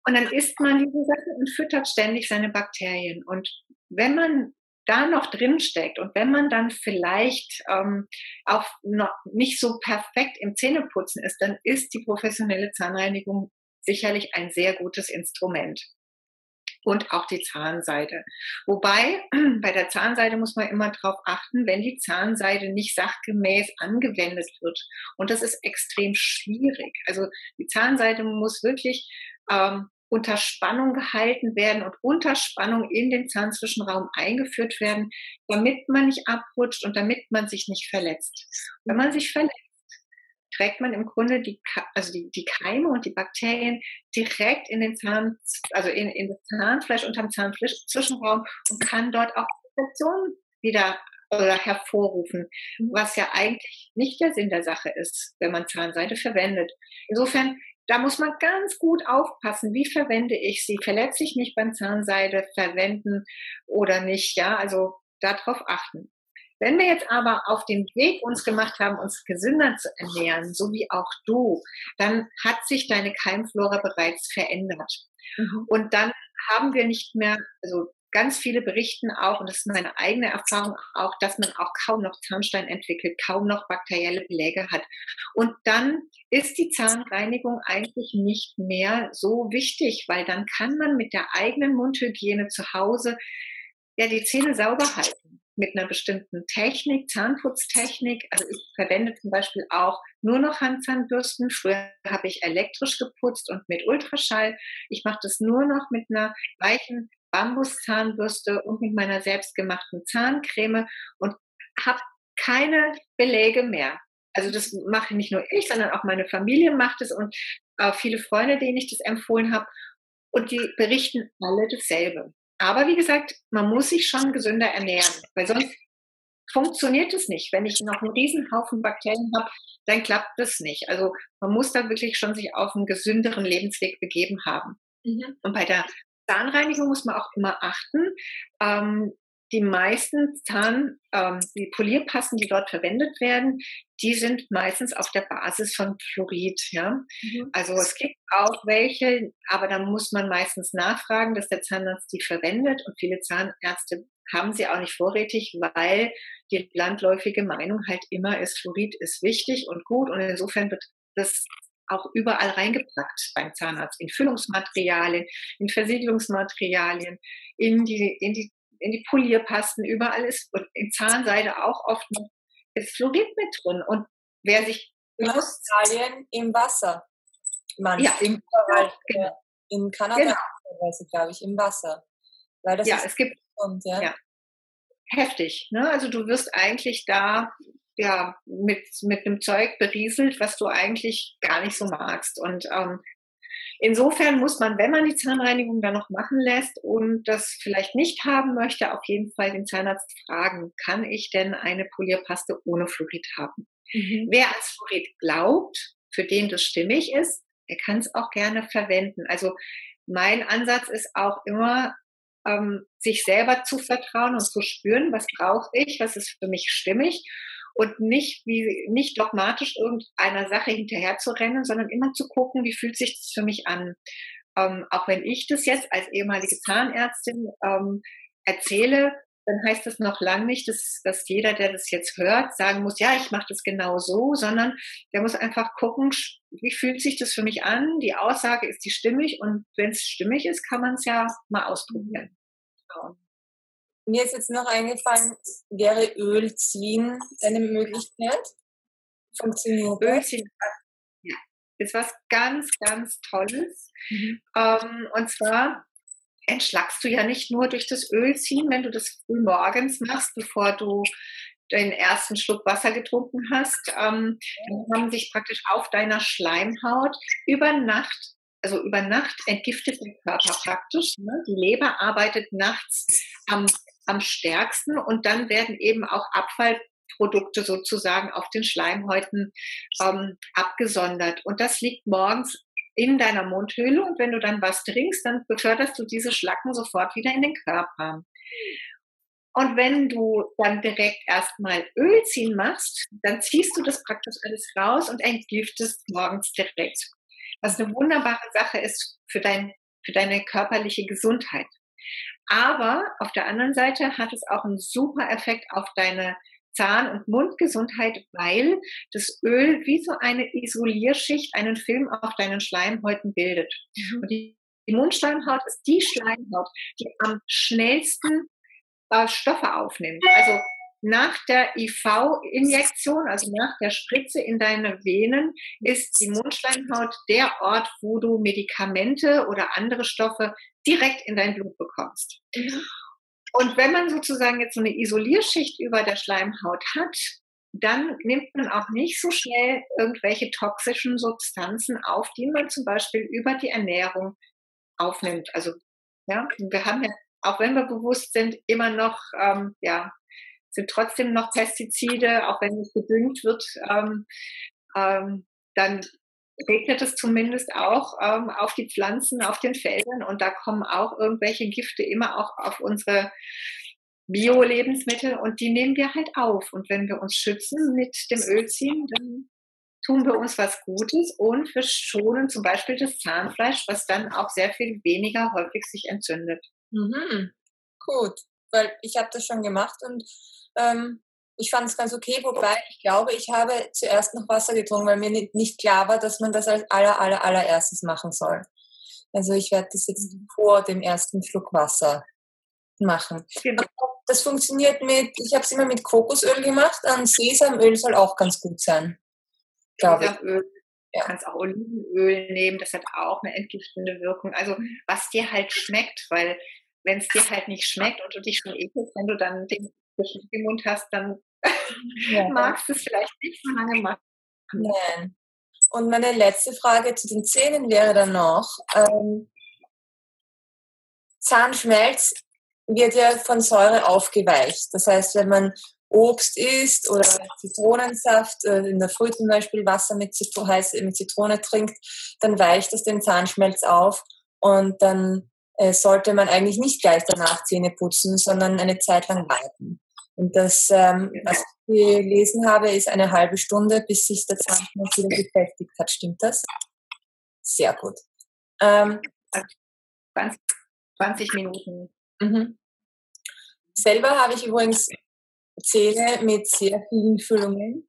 [SPEAKER 3] Und dann isst man diese Sachen und füttert ständig seine Bakterien. Und wenn man da noch drin steckt und wenn man dann vielleicht ähm, auch noch nicht so perfekt im Zähneputzen ist, dann ist die professionelle Zahnreinigung sicherlich ein sehr gutes Instrument. Und auch die Zahnseide. Wobei, bei der Zahnseide muss man immer darauf achten, wenn die Zahnseide nicht sachgemäß angewendet wird. Und das ist extrem schwierig. Also die Zahnseide muss wirklich ähm, unter Spannung gehalten werden und unter Spannung in den Zahnzwischenraum eingeführt werden, damit man nicht abrutscht und damit man sich nicht verletzt. Wenn man sich verletzt, trägt man im Grunde die, also die, die Keime und die Bakterien direkt in den Zahn, also in, in das Zahnfleisch unterm Zahnzwischenraum und kann dort auch Infektionen wieder oder hervorrufen, was ja eigentlich nicht der Sinn der Sache ist, wenn man Zahnseide verwendet. Insofern, da muss man ganz gut aufpassen, wie verwende ich sie, verletze ich mich beim Zahnseide verwenden oder nicht, ja, also darauf achten. Wenn wir jetzt aber auf dem Weg uns gemacht haben, uns gesünder zu ernähren, so wie auch du, dann hat sich deine Keimflora bereits verändert. Mhm. Und dann haben wir nicht mehr, also ganz viele berichten auch, und das ist meine eigene Erfahrung auch, dass man auch kaum noch Zahnstein entwickelt, kaum noch bakterielle Beläge hat. Und dann ist die Zahnreinigung eigentlich nicht mehr so wichtig, weil dann kann man mit der eigenen Mundhygiene zu Hause ja die Zähne sauber halten mit einer bestimmten Technik, Zahnputztechnik. Also ich verwende zum Beispiel auch nur noch Handzahnbürsten. Früher habe ich elektrisch geputzt und mit Ultraschall. Ich mache das nur noch mit einer weichen Bambuszahnbürste und mit meiner selbstgemachten Zahncreme und habe keine Belege mehr. Also das mache nicht nur ich, sondern auch meine Familie macht es und äh, viele Freunde, denen ich das empfohlen habe. Und die berichten alle dasselbe. Aber wie gesagt, man muss sich schon gesünder ernähren, weil sonst funktioniert es nicht. Wenn ich noch einen riesen Haufen Bakterien habe, dann klappt das nicht. Also man muss da wirklich schon sich auf einen gesünderen Lebensweg begeben haben. Mhm. Und bei der Zahnreinigung muss man auch immer achten. Ähm, die meisten Zahn, ähm, die Polierpasten, die dort verwendet werden, die sind meistens auf der Basis von Fluorid. Ja? Mhm. Also es gibt auch welche, aber da muss man meistens nachfragen, dass der Zahnarzt die verwendet und viele Zahnärzte haben sie auch nicht vorrätig, weil die landläufige Meinung halt immer ist, Fluorid ist wichtig und gut und insofern wird das auch überall reingepackt beim Zahnarzt, in Füllungsmaterialien, in Versiegelungsmaterialien, in die, in die, in die Polierpasten, überall ist, und in Zahnseide auch oft noch, ist Fluorid mit drin. Und wer sich
[SPEAKER 2] Australien im Wasser.
[SPEAKER 3] Manchmal. Ja, im,
[SPEAKER 2] genau. in Kanada, genau. glaube ich, im Wasser.
[SPEAKER 3] Weil das ja, es gibt kommt, ja. ja. Heftig. Ne? Also du wirst eigentlich da ja mit, mit einem Zeug berieselt, was du eigentlich gar nicht so magst. Und ähm, insofern muss man, wenn man die Zahnreinigung dann noch machen lässt und das vielleicht nicht haben möchte, auf jeden Fall den Zahnarzt fragen, kann ich denn eine Polierpaste ohne Fluorid haben? Mhm. Wer als Fluorid glaubt, für den das stimmig ist, der kann es auch gerne verwenden. Also mein Ansatz ist auch immer, ähm, sich selber zu vertrauen und zu spüren, was brauche ich, was ist für mich stimmig und nicht wie nicht dogmatisch irgendeiner Sache hinterher zu rennen, sondern immer zu gucken, wie fühlt sich das für mich an. Ähm, auch wenn ich das jetzt als ehemalige Zahnärztin ähm, erzähle, dann heißt das noch lange nicht, dass, dass jeder, der das jetzt hört, sagen muss, ja, ich mache das genau so, sondern der muss einfach gucken, wie fühlt sich das für mich an? Die Aussage ist die stimmig und wenn es stimmig ist, kann man es ja mal ausprobieren.
[SPEAKER 2] Genau. Mir ist jetzt noch eingefallen, wäre Öl ziehen eine Möglichkeit?
[SPEAKER 3] Funktioniert Öl ziehen ja, ist was ganz, ganz Tolles. Mhm. Ähm, und zwar entschlackst du ja nicht nur durch das Öl ziehen, wenn du das früh morgens machst, bevor du den ersten Schluck Wasser getrunken hast, ähm, dann haben sich praktisch auf deiner Schleimhaut über Nacht, also über Nacht entgiftet der Körper praktisch. Ne? Die Leber arbeitet nachts am, am stärksten und dann werden eben auch Abfallprodukte sozusagen auf den Schleimhäuten ähm, abgesondert. Und das liegt morgens in deiner Mundhöhle und wenn du dann was trinkst, dann beförderst du diese Schlacken sofort wieder in den Körper. Und wenn du dann direkt erstmal Öl ziehen machst, dann ziehst du das praktisch alles raus und entgiftest morgens direkt. Was eine wunderbare Sache ist für, dein, für deine körperliche Gesundheit. Aber auf der anderen Seite hat es auch einen super Effekt auf deine Zahn- und Mundgesundheit, weil das Öl wie so eine Isolierschicht einen Film auf deinen Schleimhäuten bildet. Mhm. Und die, Mundschleimhaut ist die Schleimhaut, die am schnellsten äh, Stoffe aufnimmt. Also nach der IV-Injektion, also nach der Spritze in deine Venen, ist die Mundschleimhaut der Ort, wo du Medikamente oder andere Stoffe direkt in dein Blut bekommst. Mhm. Und wenn man sozusagen jetzt so eine Isolierschicht über der Schleimhaut hat, dann nimmt man auch nicht so schnell irgendwelche toxischen Substanzen auf, die man zum Beispiel über die Ernährung aufnimmt. Also ja, wir haben ja, auch wenn wir bewusst sind, immer noch, ähm, ja, sind trotzdem noch Pestizide, auch wenn es gedüngt wird, ähm, ähm, dann regnet es zumindest auch ähm, auf die Pflanzen, auf den Feldern und da kommen auch irgendwelche Gifte immer auch auf unsere Bio-Lebensmittel und die nehmen wir halt auf. Und wenn wir uns schützen mit dem Ölziehen, dann tun wir uns was Gutes und wir schonen zum Beispiel das Zahnfleisch, was dann auch sehr viel weniger häufig sich entzündet.
[SPEAKER 2] Mhm. Gut, weil ich habe das schon gemacht und ähm, ich fand es ganz okay, wobei ich glaube, ich habe zuerst noch Wasser getrunken, weil mir nicht klar war, dass man das als aller, aller, allererstes machen soll. Also ich werde das jetzt vor dem ersten Schluck Wasser machen. Genau. Das funktioniert mit, ich habe es immer mit Kokosöl gemacht, an Sesamöl soll auch ganz gut sein.
[SPEAKER 3] Glaube. Du ja. kannst auch Olivenöl nehmen, das hat auch eine entgiftende Wirkung. Also was dir halt schmeckt, weil wenn es dir halt nicht schmeckt und du dich schon ekelst, wenn du dann den zwischen im Mund hast, dann ja. magst du es vielleicht nicht so lange machen.
[SPEAKER 2] Nein. Und meine letzte Frage zu den Zähnen wäre dann noch, ähm, Zahnschmelz wird ja von Säure aufgeweicht. Das heißt, wenn man Obst isst oder Zitronensaft, äh, in der Früh zum Beispiel Wasser mit, Zitro heiß, mit Zitrone trinkt, dann weicht das den Zahnschmelz auf und dann äh, sollte man eigentlich nicht gleich danach Zähne putzen, sondern eine Zeit lang warten. Und das, ähm, was ich gelesen habe, ist eine halbe Stunde, bis sich der Zahnschmerz wieder gefestigt hat. Stimmt das? Sehr gut. Ähm,
[SPEAKER 3] 20, 20 Minuten.
[SPEAKER 2] Mhm. Selber habe ich übrigens Zähne mit sehr vielen Füllungen.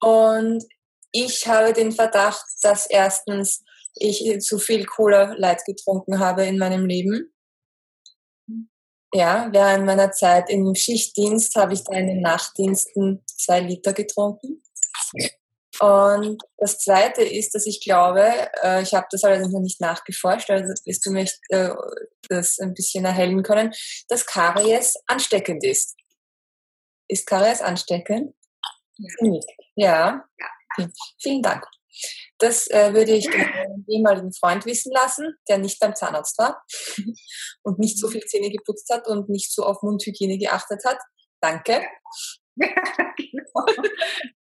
[SPEAKER 2] Und ich habe den Verdacht, dass erstens ich zu viel Cola Light getrunken habe in meinem Leben. Ja, während meiner Zeit im Schichtdienst habe ich da in den Nachtdiensten zwei Liter getrunken. Und das Zweite ist, dass ich glaube, äh, ich habe das allerdings noch nicht nachgeforscht, also wirst du mich äh, das ein bisschen erhellen können, dass Karies ansteckend ist. Ist Karies ansteckend? Ja. ja. ja. Vielen Dank. Das äh, würde ich den ehemaligen Freund wissen lassen, der nicht beim Zahnarzt war und nicht so viel Zähne geputzt hat und nicht so auf Mundhygiene geachtet hat. Danke. Genau.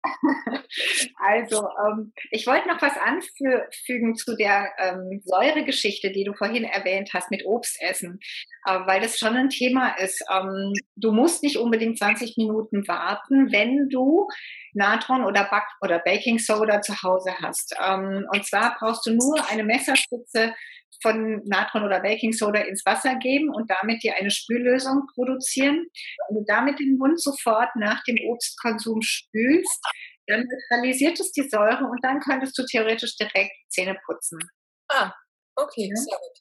[SPEAKER 3] Also, ähm, ich wollte noch was anfügen zu der ähm, Säuregeschichte, die du vorhin erwähnt hast mit Obstessen, äh, weil das schon ein Thema ist. Ähm, du musst nicht unbedingt 20 Minuten warten, wenn du Natron oder, Back oder Baking Soda zu Hause hast. Ähm, und zwar brauchst du nur eine Messerspitze von Natron oder Baking Soda ins Wasser geben und damit dir eine Spüllösung produzieren. Wenn du damit den Mund sofort nach dem Obstkonsum spülst, dann neutralisiert es die Säure und dann könntest du theoretisch direkt Zähne putzen.
[SPEAKER 2] Ah, okay, ja. sehr gut.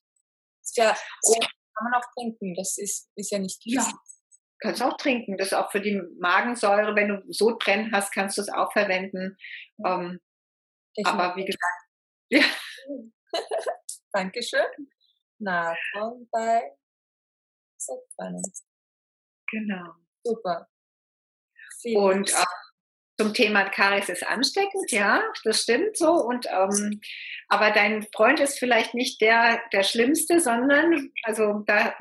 [SPEAKER 2] Ja, oh, kann man auch trinken, das ist, ist ja nicht
[SPEAKER 3] ja. Kannst auch trinken. Das ist auch für die Magensäure, wenn du so Sodbrennen hast, kannst du es auch verwenden. Ähm, aber wie gesagt, ja.
[SPEAKER 2] Dankeschön. Natron bei Sodbrennen.
[SPEAKER 3] Genau.
[SPEAKER 2] Super.
[SPEAKER 3] Vielen und äh, zum Thema Karies ist ansteckend, ja, das stimmt so. Und ähm, aber dein Freund ist vielleicht nicht der der Schlimmste, sondern also da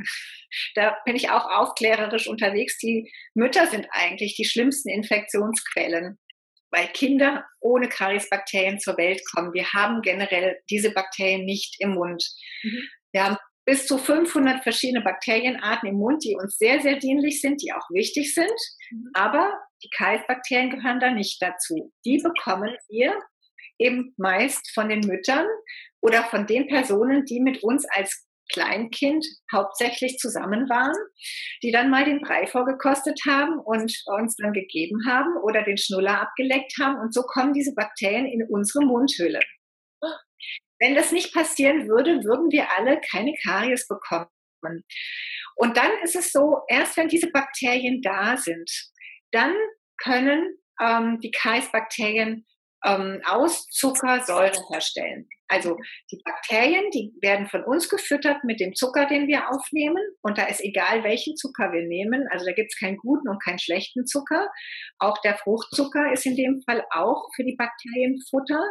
[SPEAKER 3] da bin ich auch aufklärerisch unterwegs. Die Mütter sind eigentlich die schlimmsten Infektionsquellen weil Kinder ohne Kariesbakterien zur Welt kommen. Wir haben generell diese Bakterien nicht im Mund. Mhm. Wir haben bis zu 500 verschiedene Bakterienarten im Mund, die uns sehr, sehr dienlich sind, die auch wichtig sind. Mhm. Aber die Kariesbakterien gehören da nicht dazu. Die bekommen wir eben meist von den Müttern oder von den Personen, die mit uns als Kleinkind hauptsächlich zusammen waren, die dann mal den Brei vorgekostet haben und uns dann gegeben haben oder den Schnuller abgeleckt haben. Und so kommen diese Bakterien in unsere Mundhöhle. Wenn das nicht passieren würde, würden wir alle keine Karies bekommen. Und dann ist es so, erst wenn diese Bakterien da sind, dann können ähm, die Kariesbakterien ähm, aus Zucker Säure herstellen. Also die Bakterien, die werden von uns gefüttert mit dem Zucker, den wir aufnehmen. Und da ist egal, welchen Zucker wir nehmen. Also da gibt es keinen guten und keinen schlechten Zucker. Auch der Fruchtzucker ist in dem Fall auch für die Bakterien Futter.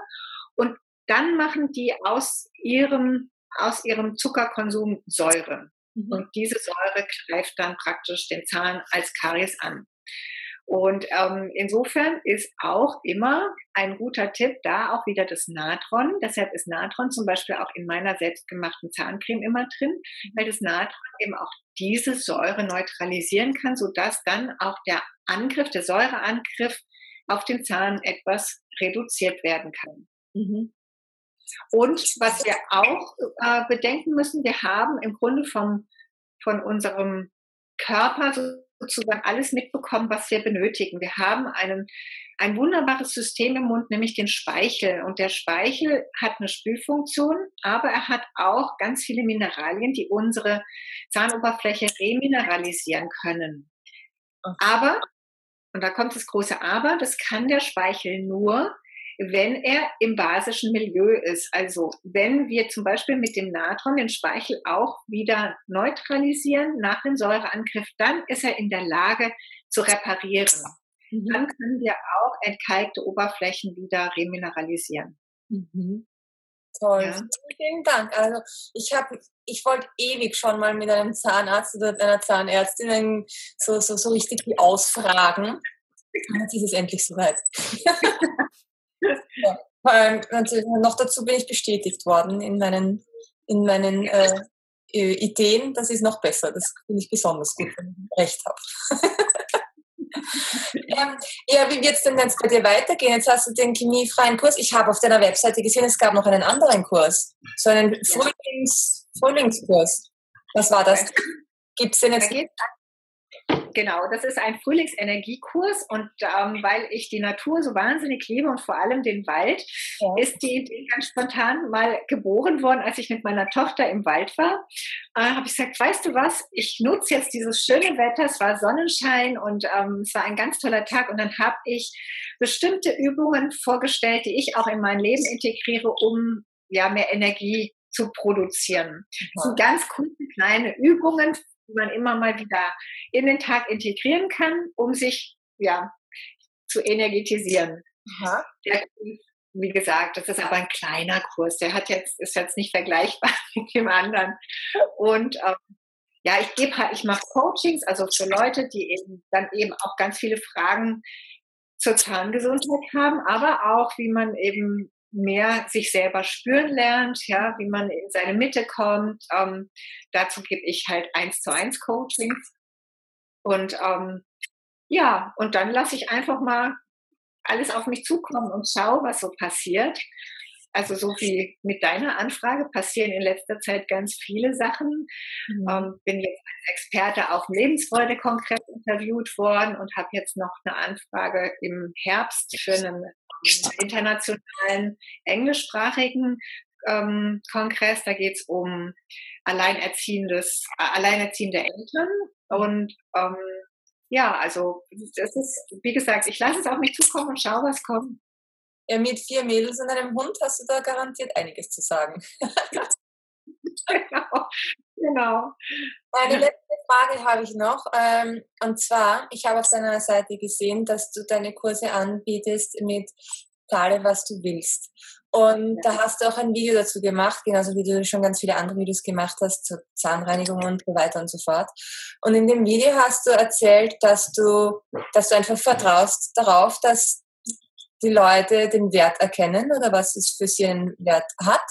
[SPEAKER 3] Und dann machen die aus ihrem, aus ihrem Zuckerkonsum Säure. Mhm. Und diese Säure greift dann praktisch den Zahn als Karies an. Und ähm, insofern ist auch immer ein guter Tipp da auch wieder das Natron. Deshalb ist Natron zum Beispiel auch in meiner selbstgemachten Zahncreme immer drin, weil das Natron eben auch diese Säure neutralisieren kann, sodass dann auch der Angriff, der Säureangriff auf den Zahn etwas reduziert werden kann. Mhm. Und was wir auch äh, bedenken müssen, wir haben im Grunde vom, von unserem Körper sozusagen alles mitbekommen, was wir benötigen. Wir haben einen, ein wunderbares System im Mund, nämlich den Speichel. Und der Speichel hat eine Spülfunktion, aber er hat auch ganz viele Mineralien, die unsere Zahnoberfläche remineralisieren können. Aber, und da kommt das große Aber, das kann der Speichel nur, wenn er im basischen Milieu ist. Also wenn wir zum Beispiel mit dem Natron den Speichel auch wieder neutralisieren nach dem Säureangriff, dann ist er in der Lage zu reparieren. Mhm. Dann können wir auch entkalkte Oberflächen wieder remineralisieren.
[SPEAKER 2] Mhm. Toll. Ja. Vielen Dank. Also ich habe, ich wollte ewig schon mal mit einem Zahnarzt oder einer Zahnärztin so, so, so richtig ausfragen. Jetzt ist es endlich soweit. ja. noch dazu bin ich bestätigt worden in meinen, in meinen äh, äh, Ideen, das ist noch besser. Das finde ich besonders gut, wenn ich recht habe. ähm, ja, wie wird es denn jetzt bei dir weitergehen? Jetzt hast du den chemiefreien Kurs. Ich habe auf deiner Webseite gesehen, es gab noch einen anderen Kurs, so einen Frühlings, Frühlingskurs. Was war das? Gibt es den jetzt? Da
[SPEAKER 3] Genau, das ist ein Frühlingsenergiekurs und ähm, weil ich die Natur so wahnsinnig liebe und vor allem den Wald, ja. ist die Idee ganz spontan mal geboren worden, als ich mit meiner Tochter im Wald war. Äh, habe ich gesagt, weißt du was, ich nutze jetzt dieses schöne Wetter, es war Sonnenschein und ähm, es war ein ganz toller Tag und dann habe ich bestimmte Übungen vorgestellt, die ich auch in mein Leben integriere, um ja mehr Energie zu produzieren. Das sind ganz coole kleine Übungen, die man immer mal wieder in den Tag integrieren kann, um sich ja zu energetisieren. Der, wie gesagt, das ist aber ein kleiner Kurs. Der hat jetzt ist jetzt nicht vergleichbar mit dem anderen. Und ähm, ja, ich gebe halt, ich mache Coachings, also für Leute, die eben dann eben auch ganz viele Fragen zur Zahngesundheit haben, aber auch, wie man eben mehr sich selber spüren lernt, ja, wie man in seine Mitte kommt. Ähm, dazu gebe ich halt eins zu eins Coachings. Und ähm, ja, und dann lasse ich einfach mal alles auf mich zukommen und schaue, was so passiert. Also so wie mit deiner Anfrage passieren in letzter Zeit ganz viele Sachen. Mhm. Ähm, bin jetzt als Experte auf dem Lebensfreude-Kongress interviewt worden und habe jetzt noch eine Anfrage im Herbst für einen internationalen englischsprachigen ähm, Kongress. Da geht es um alleinerziehendes, alleinerziehende Eltern. Und ähm, ja, also das ist, wie gesagt, ich lasse es auf mich zukommen und schaue, was kommt.
[SPEAKER 2] Ja, mit vier Mädels und einem Hund hast du da garantiert einiges zu sagen.
[SPEAKER 3] genau, genau.
[SPEAKER 2] Eine letzte Frage habe ich noch. Ähm, und zwar, ich habe auf deiner Seite gesehen, dass du deine Kurse anbietest mit Zahle, was du willst. Und da hast du auch ein Video dazu gemacht, genauso wie du schon ganz viele andere Videos gemacht hast zur Zahnreinigung und so weiter und so fort. Und in dem Video hast du erzählt, dass du, dass du einfach vertraust darauf, dass die Leute den Wert erkennen oder was es für sie einen Wert hat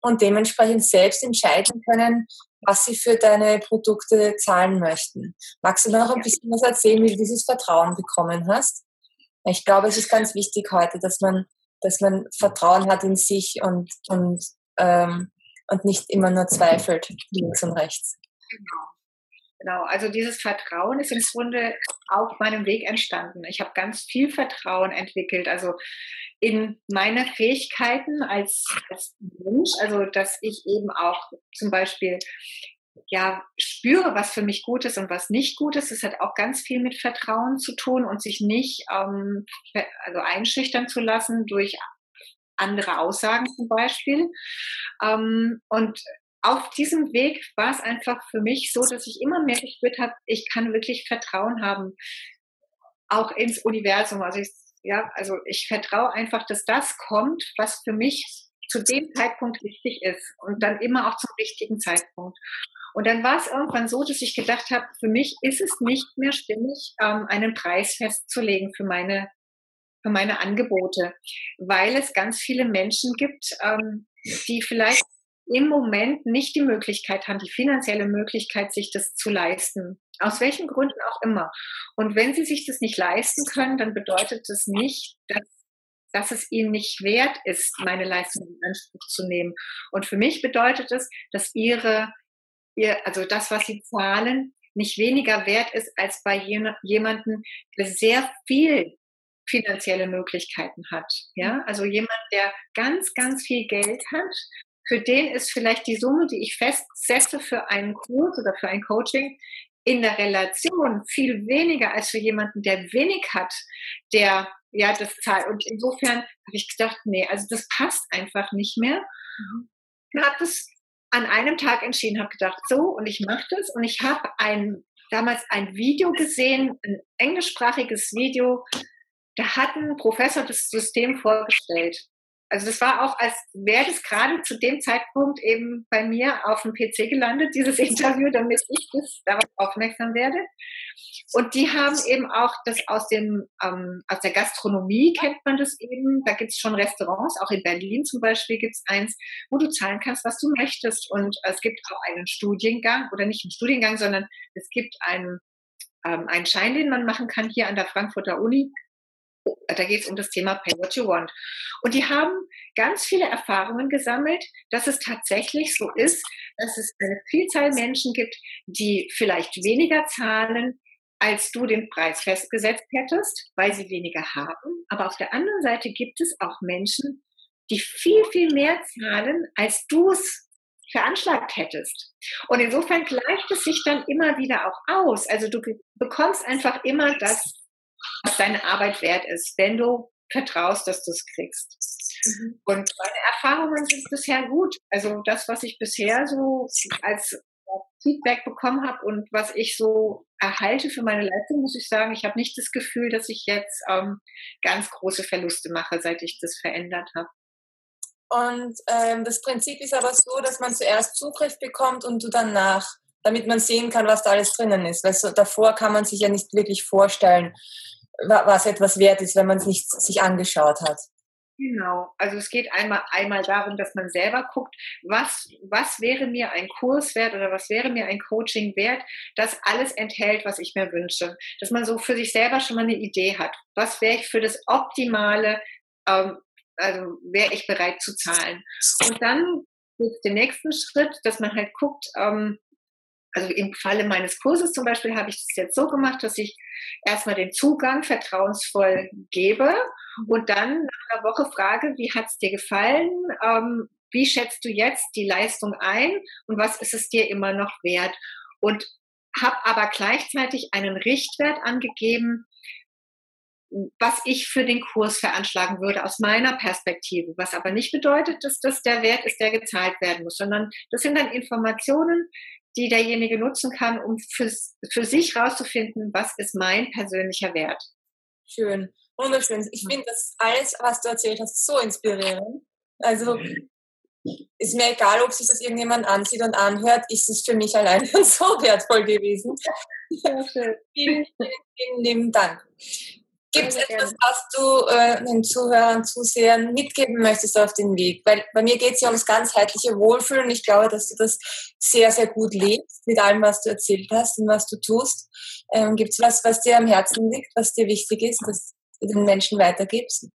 [SPEAKER 2] und dementsprechend selbst entscheiden können, was sie für deine Produkte zahlen möchten. Magst du noch ein bisschen was erzählen, wie du dieses Vertrauen bekommen hast? Ich glaube, es ist ganz wichtig heute, dass man, dass man Vertrauen hat in sich und, und, ähm, und nicht immer nur zweifelt, links und rechts.
[SPEAKER 3] Genau. Genau, also dieses Vertrauen ist im Grunde auf meinem Weg entstanden. Ich habe ganz viel Vertrauen entwickelt, also in meine Fähigkeiten als, als Mensch, also dass ich eben auch zum Beispiel ja spüre, was für mich gut ist und was nicht gut ist. Das hat auch ganz viel mit Vertrauen zu tun und sich nicht ähm, also einschüchtern zu lassen durch andere Aussagen zum Beispiel. Ähm, und auf diesem Weg war es einfach für mich so, dass ich immer mehr gespürt habe, ich kann wirklich Vertrauen haben, auch ins Universum. Also ich, ja, also ich vertraue einfach, dass das kommt, was für mich zu dem Zeitpunkt wichtig ist und dann immer auch zum richtigen Zeitpunkt. Und dann war es irgendwann so, dass ich gedacht habe, für mich ist es nicht mehr stimmig, ähm, einen Preis festzulegen für meine, für meine Angebote, weil es ganz viele Menschen gibt, ähm, die vielleicht im Moment nicht die Möglichkeit haben, die finanzielle Möglichkeit, sich das zu leisten. Aus welchen Gründen auch immer. Und wenn sie sich das nicht leisten können, dann bedeutet das nicht, dass, dass es ihnen nicht wert ist, meine Leistung in Anspruch zu nehmen. Und für mich bedeutet es, dass ihre, ihr, also das, was sie zahlen, nicht weniger wert ist als bei jemandem, der sehr viel finanzielle Möglichkeiten hat. Ja, also jemand, der ganz, ganz viel Geld hat für den ist vielleicht die Summe, die ich festsetze für einen Kurs oder für ein Coaching, in der Relation viel weniger als für jemanden, der wenig hat, der ja das zahlt. Und insofern habe ich gedacht, nee, also das passt einfach nicht mehr. Mhm. Und habe das an einem Tag entschieden, habe gedacht, so und ich mache das und ich habe ein damals ein Video gesehen, ein englischsprachiges Video. Da hat ein Professor das System vorgestellt Also das war auch, als wäre das gerade zu dem Zeitpunkt eben bei mir auf dem PC gelandet, dieses Interview, damit ich das darauf aufmerksam werde. Und die haben eben auch das aus dem ähm, aus der Gastronomie kennt man das eben. Da gibt es schon Restaurants, auch in Berlin zum Beispiel gibt es eins, wo du zahlen kannst, was du möchtest. Und es gibt auch einen Studiengang oder nicht einen Studiengang, sondern es gibt einen ähm, einen Schein, den man machen kann hier an der Frankfurter Uni, da geht es um das Thema Pay What You Want. Und die haben ganz viele Erfahrungen gesammelt, dass es tatsächlich so ist, dass es eine Vielzahl Menschen gibt, die vielleicht weniger zahlen, als du den Preis festgesetzt hättest, weil sie weniger haben. Aber auf der anderen Seite gibt es auch Menschen, die viel, viel mehr zahlen, als du es veranschlagt hättest. Und insofern gleicht es sich dann immer wieder auch aus. Also du bekommst einfach immer das, was deine Arbeit wert ist, wenn du vertraust, dass du es kriegst. Mhm. Und meine Erfahrungen sind bisher gut. Also das, was ich bisher so als Feedback bekommen habe und was ich so erhalte für meine Leistung, muss ich sagen, ich habe nicht das Gefühl, dass ich jetzt ähm, ganz große Verluste mache, seit ich das verändert habe.
[SPEAKER 2] Und ähm, das Prinzip ist aber so, dass man zuerst Zugriff bekommt und du danach, damit man sehen kann, was da alles drinnen ist. Weil so, davor kann man sich ja nicht wirklich vorstellen, was etwas wert ist, wenn man es nicht sich angeschaut hat.
[SPEAKER 3] Genau. Also es geht einmal, einmal darum, dass man selber guckt, was, was wäre mir ein Kurs wert oder was wäre mir ein Coaching wert, das alles enthält, was ich mir wünsche. Dass man so für sich selber schon mal eine Idee hat. Was wäre ich für das optimale, ähm, also wäre ich bereit zu zahlen. Und dann den nächsten Schritt, dass man halt guckt, ähm, also im Falle meines Kurses zum Beispiel habe ich das jetzt so gemacht, dass ich erstmal den Zugang vertrauensvoll gebe und dann nach einer Woche frage, wie hat es dir gefallen? Ähm, wie schätzt du jetzt die Leistung ein und was ist es dir immer noch wert? Und habe aber gleichzeitig einen Richtwert angegeben, was ich für den Kurs veranschlagen würde aus meiner Perspektive, was aber nicht bedeutet, dass das der Wert ist, der gezahlt werden muss, sondern das sind dann Informationen, die derjenige nutzen kann, um für, für sich rauszufinden, was ist mein persönlicher Wert.
[SPEAKER 2] Schön, wunderschön. Ich finde das alles, was du erzählt hast, so inspirierend. Also ist mir egal, ob sich das irgendjemand ansieht und anhört, ist es für mich allein so wertvoll gewesen. Ja, schön. vielen, vielen, vielen lieben Dank. Gibt es etwas, was du äh, den Zuhörern, Zusehern mitgeben möchtest auf den Weg? Weil bei mir geht es ja ums ganzheitliche Wohlfühlen und ich glaube, dass du das sehr, sehr gut lebst mit allem, was du erzählt hast und was du tust. Ähm, Gibt es was, was dir am Herzen liegt, was dir wichtig ist, dass du den Menschen weitergibst?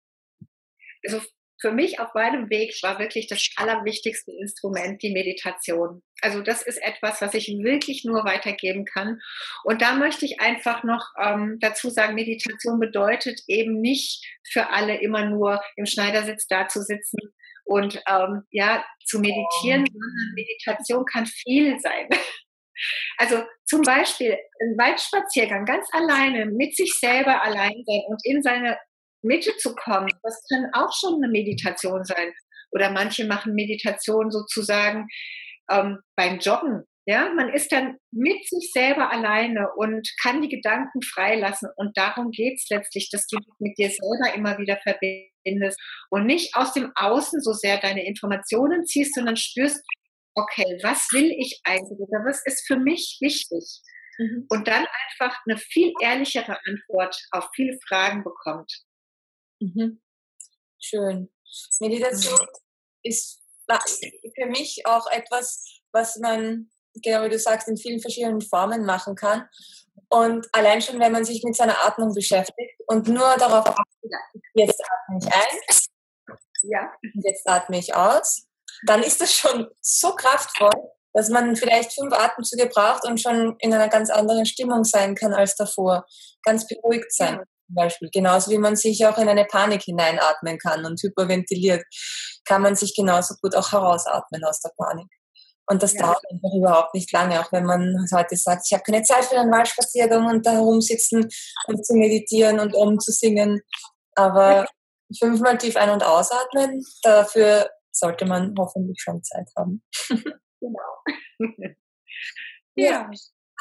[SPEAKER 3] Also für mich auf meinem Weg war wirklich das allerwichtigste Instrument die Meditation. Also das ist etwas, was ich wirklich nur weitergeben kann. Und da möchte ich einfach noch ähm, dazu sagen, Meditation bedeutet eben nicht für alle immer nur im Schneidersitz da zu sitzen und ähm, ja zu meditieren, sondern Meditation kann viel sein. Also zum Beispiel ein Waldspaziergang ganz alleine mit sich selber allein sein und in seine Mitte zu kommen, das kann auch schon eine Meditation sein. Oder manche machen Meditation sozusagen ähm, beim Joggen. Ja, man ist dann mit sich selber alleine und kann die Gedanken freilassen. Und darum geht es letztlich, dass du dich mit dir selber immer wieder verbindest und nicht aus dem Außen so sehr deine Informationen ziehst, sondern spürst, okay, was will ich eigentlich oder was ist für mich wichtig? Mhm. Und dann einfach eine viel ehrlichere Antwort auf viele Fragen bekommt.
[SPEAKER 2] Mhm. Schön. Meditation mhm. ist für mich auch etwas, was man, genau wie du sagst, in vielen verschiedenen Formen machen kann. Und allein schon, wenn man sich mit seiner Atmung beschäftigt und nur darauf achtet, jetzt atme ich ein, ja. jetzt atme ich aus, dann ist das schon so kraftvoll, dass man vielleicht fünf Atemzüge braucht und schon in einer ganz anderen Stimmung sein kann als davor. Ganz beruhigt sein zum Beispiel. Genauso wie man sich auch in eine Panik hineinatmen kann und hyperventiliert, kann man sich genauso gut auch herausatmen aus der Panik. Und das ja. dauert einfach überhaupt nicht lange, auch wenn man heute sagt, ich habe keine Zeit für einen Waldspaziergang und da herumsitzen und zu meditieren und umzusingen. Aber fünfmal tief ein- und ausatmen, dafür sollte man hoffentlich schon Zeit haben. genau. ja.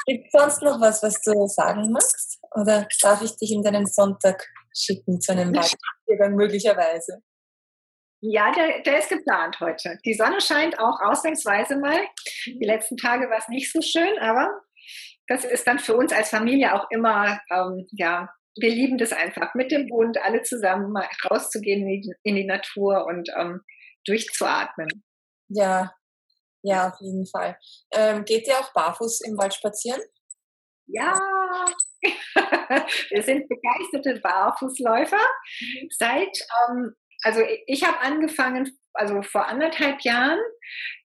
[SPEAKER 2] Gibt es sonst noch was, was du sagen magst? Oder darf ich dich in deinen Sonntag schicken zu einem Waldspaziergang möglicherweise?
[SPEAKER 3] Ja, der, der ist geplant heute. Die Sonne scheint auch ausnahmsweise mal. Die letzten Tage war es nicht so schön, aber das ist dann für uns als Familie auch immer, ähm, ja, wir lieben das einfach, mit dem Bund alle zusammen mal rauszugehen in die, in die Natur und ähm, durchzuatmen.
[SPEAKER 2] Ja, ja, auf jeden Fall. Ähm, geht ihr auch barfuß im Wald spazieren?
[SPEAKER 3] Ja, wir sind begeisterte Barfußläufer. Mhm. Seit, ähm, also ich habe angefangen, also vor anderthalb Jahren,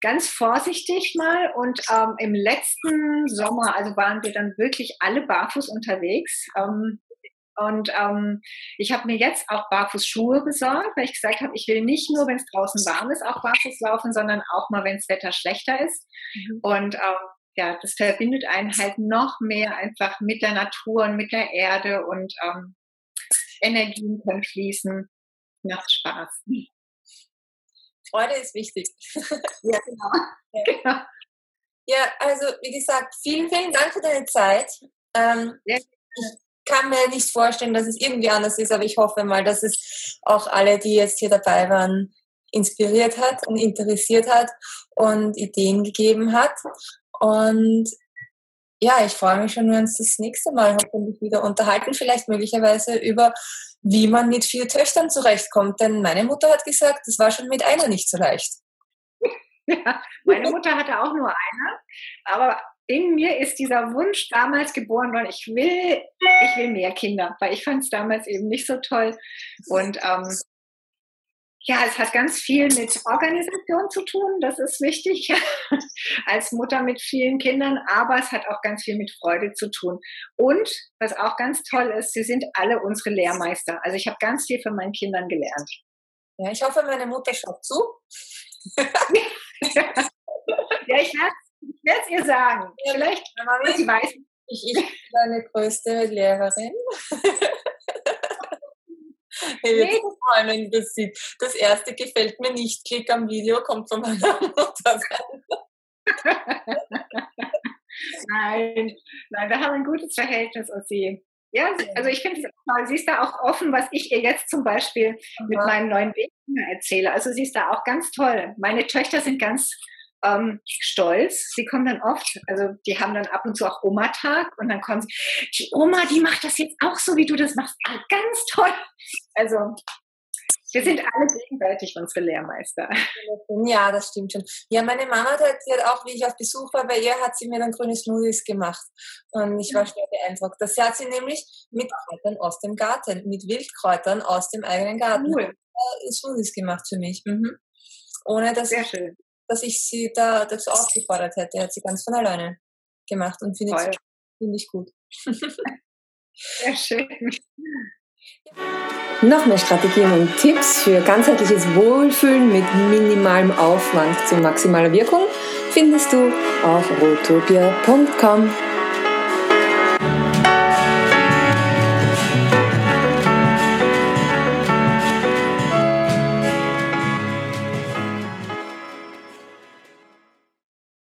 [SPEAKER 3] ganz vorsichtig mal. Und ähm, im letzten Sommer, also waren wir dann wirklich alle barfuß unterwegs. Ähm, und ähm, ich habe mir jetzt auch Barfußschuhe besorgt, weil ich gesagt habe, ich will nicht nur, wenn es draußen warm ist, auch barfuß laufen, sondern auch mal, wenn das Wetter schlechter ist. Mhm. Und ähm, ja, das verbindet einen halt noch mehr einfach mit der Natur und mit der Erde und ähm, Energien können fließen. Macht Spaß.
[SPEAKER 2] Freude ist wichtig. ja, genau. Ja. genau. Ja, also wie gesagt, vielen, vielen Dank für deine Zeit. Ähm, ja. Kann mir nicht vorstellen, dass es irgendwie anders ist, aber ich hoffe mal, dass es auch alle, die jetzt hier dabei waren, inspiriert hat und interessiert hat und Ideen gegeben hat. Und ja, ich freue mich schon, wenn wir uns das nächste Mal hoffentlich wieder unterhalten, vielleicht möglicherweise über, wie man mit vier Töchtern zurechtkommt. Denn meine Mutter hat gesagt, das war schon mit einer nicht so leicht.
[SPEAKER 3] Ja, meine Mutter hatte auch nur eine, aber in mir ist dieser Wunsch damals geboren worden, ich will, ich will mehr Kinder, weil ich fand es damals eben nicht so toll. Und ähm, ja, es hat ganz viel mit Organisation zu tun, das ist wichtig als Mutter mit vielen Kindern, aber es hat auch ganz viel mit Freude zu tun. Und was auch ganz toll ist, sie sind alle unsere Lehrmeister. Also ich habe ganz viel von meinen Kindern gelernt.
[SPEAKER 2] Ja, ich hoffe, meine Mutter schaut zu.
[SPEAKER 3] ja, ich werde es ihr sagen. Vielleicht,
[SPEAKER 2] Mami, sie weiß. Ich, ich bin deine größte Lehrerin. Nee. Freundin das sieht. Das erste gefällt mir nicht. Klick am Video, kommt von meiner Mutter.
[SPEAKER 3] nein, nein, wir haben ein gutes Verhältnis und sie. Ja, also ich finde es toll. Sie ist da auch offen, was ich ihr jetzt zum Beispiel mit meinem neuen Weg erzähle. Also sie ist da auch ganz toll. Meine Töchter sind ganz ähm, stolz. Sie kommen dann oft, also die haben dann ab und zu auch Oma-Tag und dann kommen sie, die Oma, die macht das jetzt auch so, wie du das machst. Ah, ganz toll. Also wir sind alle gegenseitig unsere Lehrmeister.
[SPEAKER 2] Ja, das stimmt schon. Ja, meine Mama hat, hat auch, wie ich auf Besuch war bei ihr, hat sie mir dann grüne Smoothies gemacht. Und ich war schwer beeindruckt. Das hat sie nämlich mit Kräutern aus dem Garten, mit Wildkräutern aus dem eigenen Garten. Cool. Smoothies gemacht für mich. Mhm. Ohne dass Sehr schön dass ich sie da dazu aufgefordert hätte. Hat sie ganz von alleine gemacht und finde ich, find ich gut.
[SPEAKER 3] Sehr schön.
[SPEAKER 1] Noch mehr Strategien und Tipps für ganzheitliches Wohlfühlen mit minimalem Aufwand zu maximaler Wirkung findest du auf rotopia.com.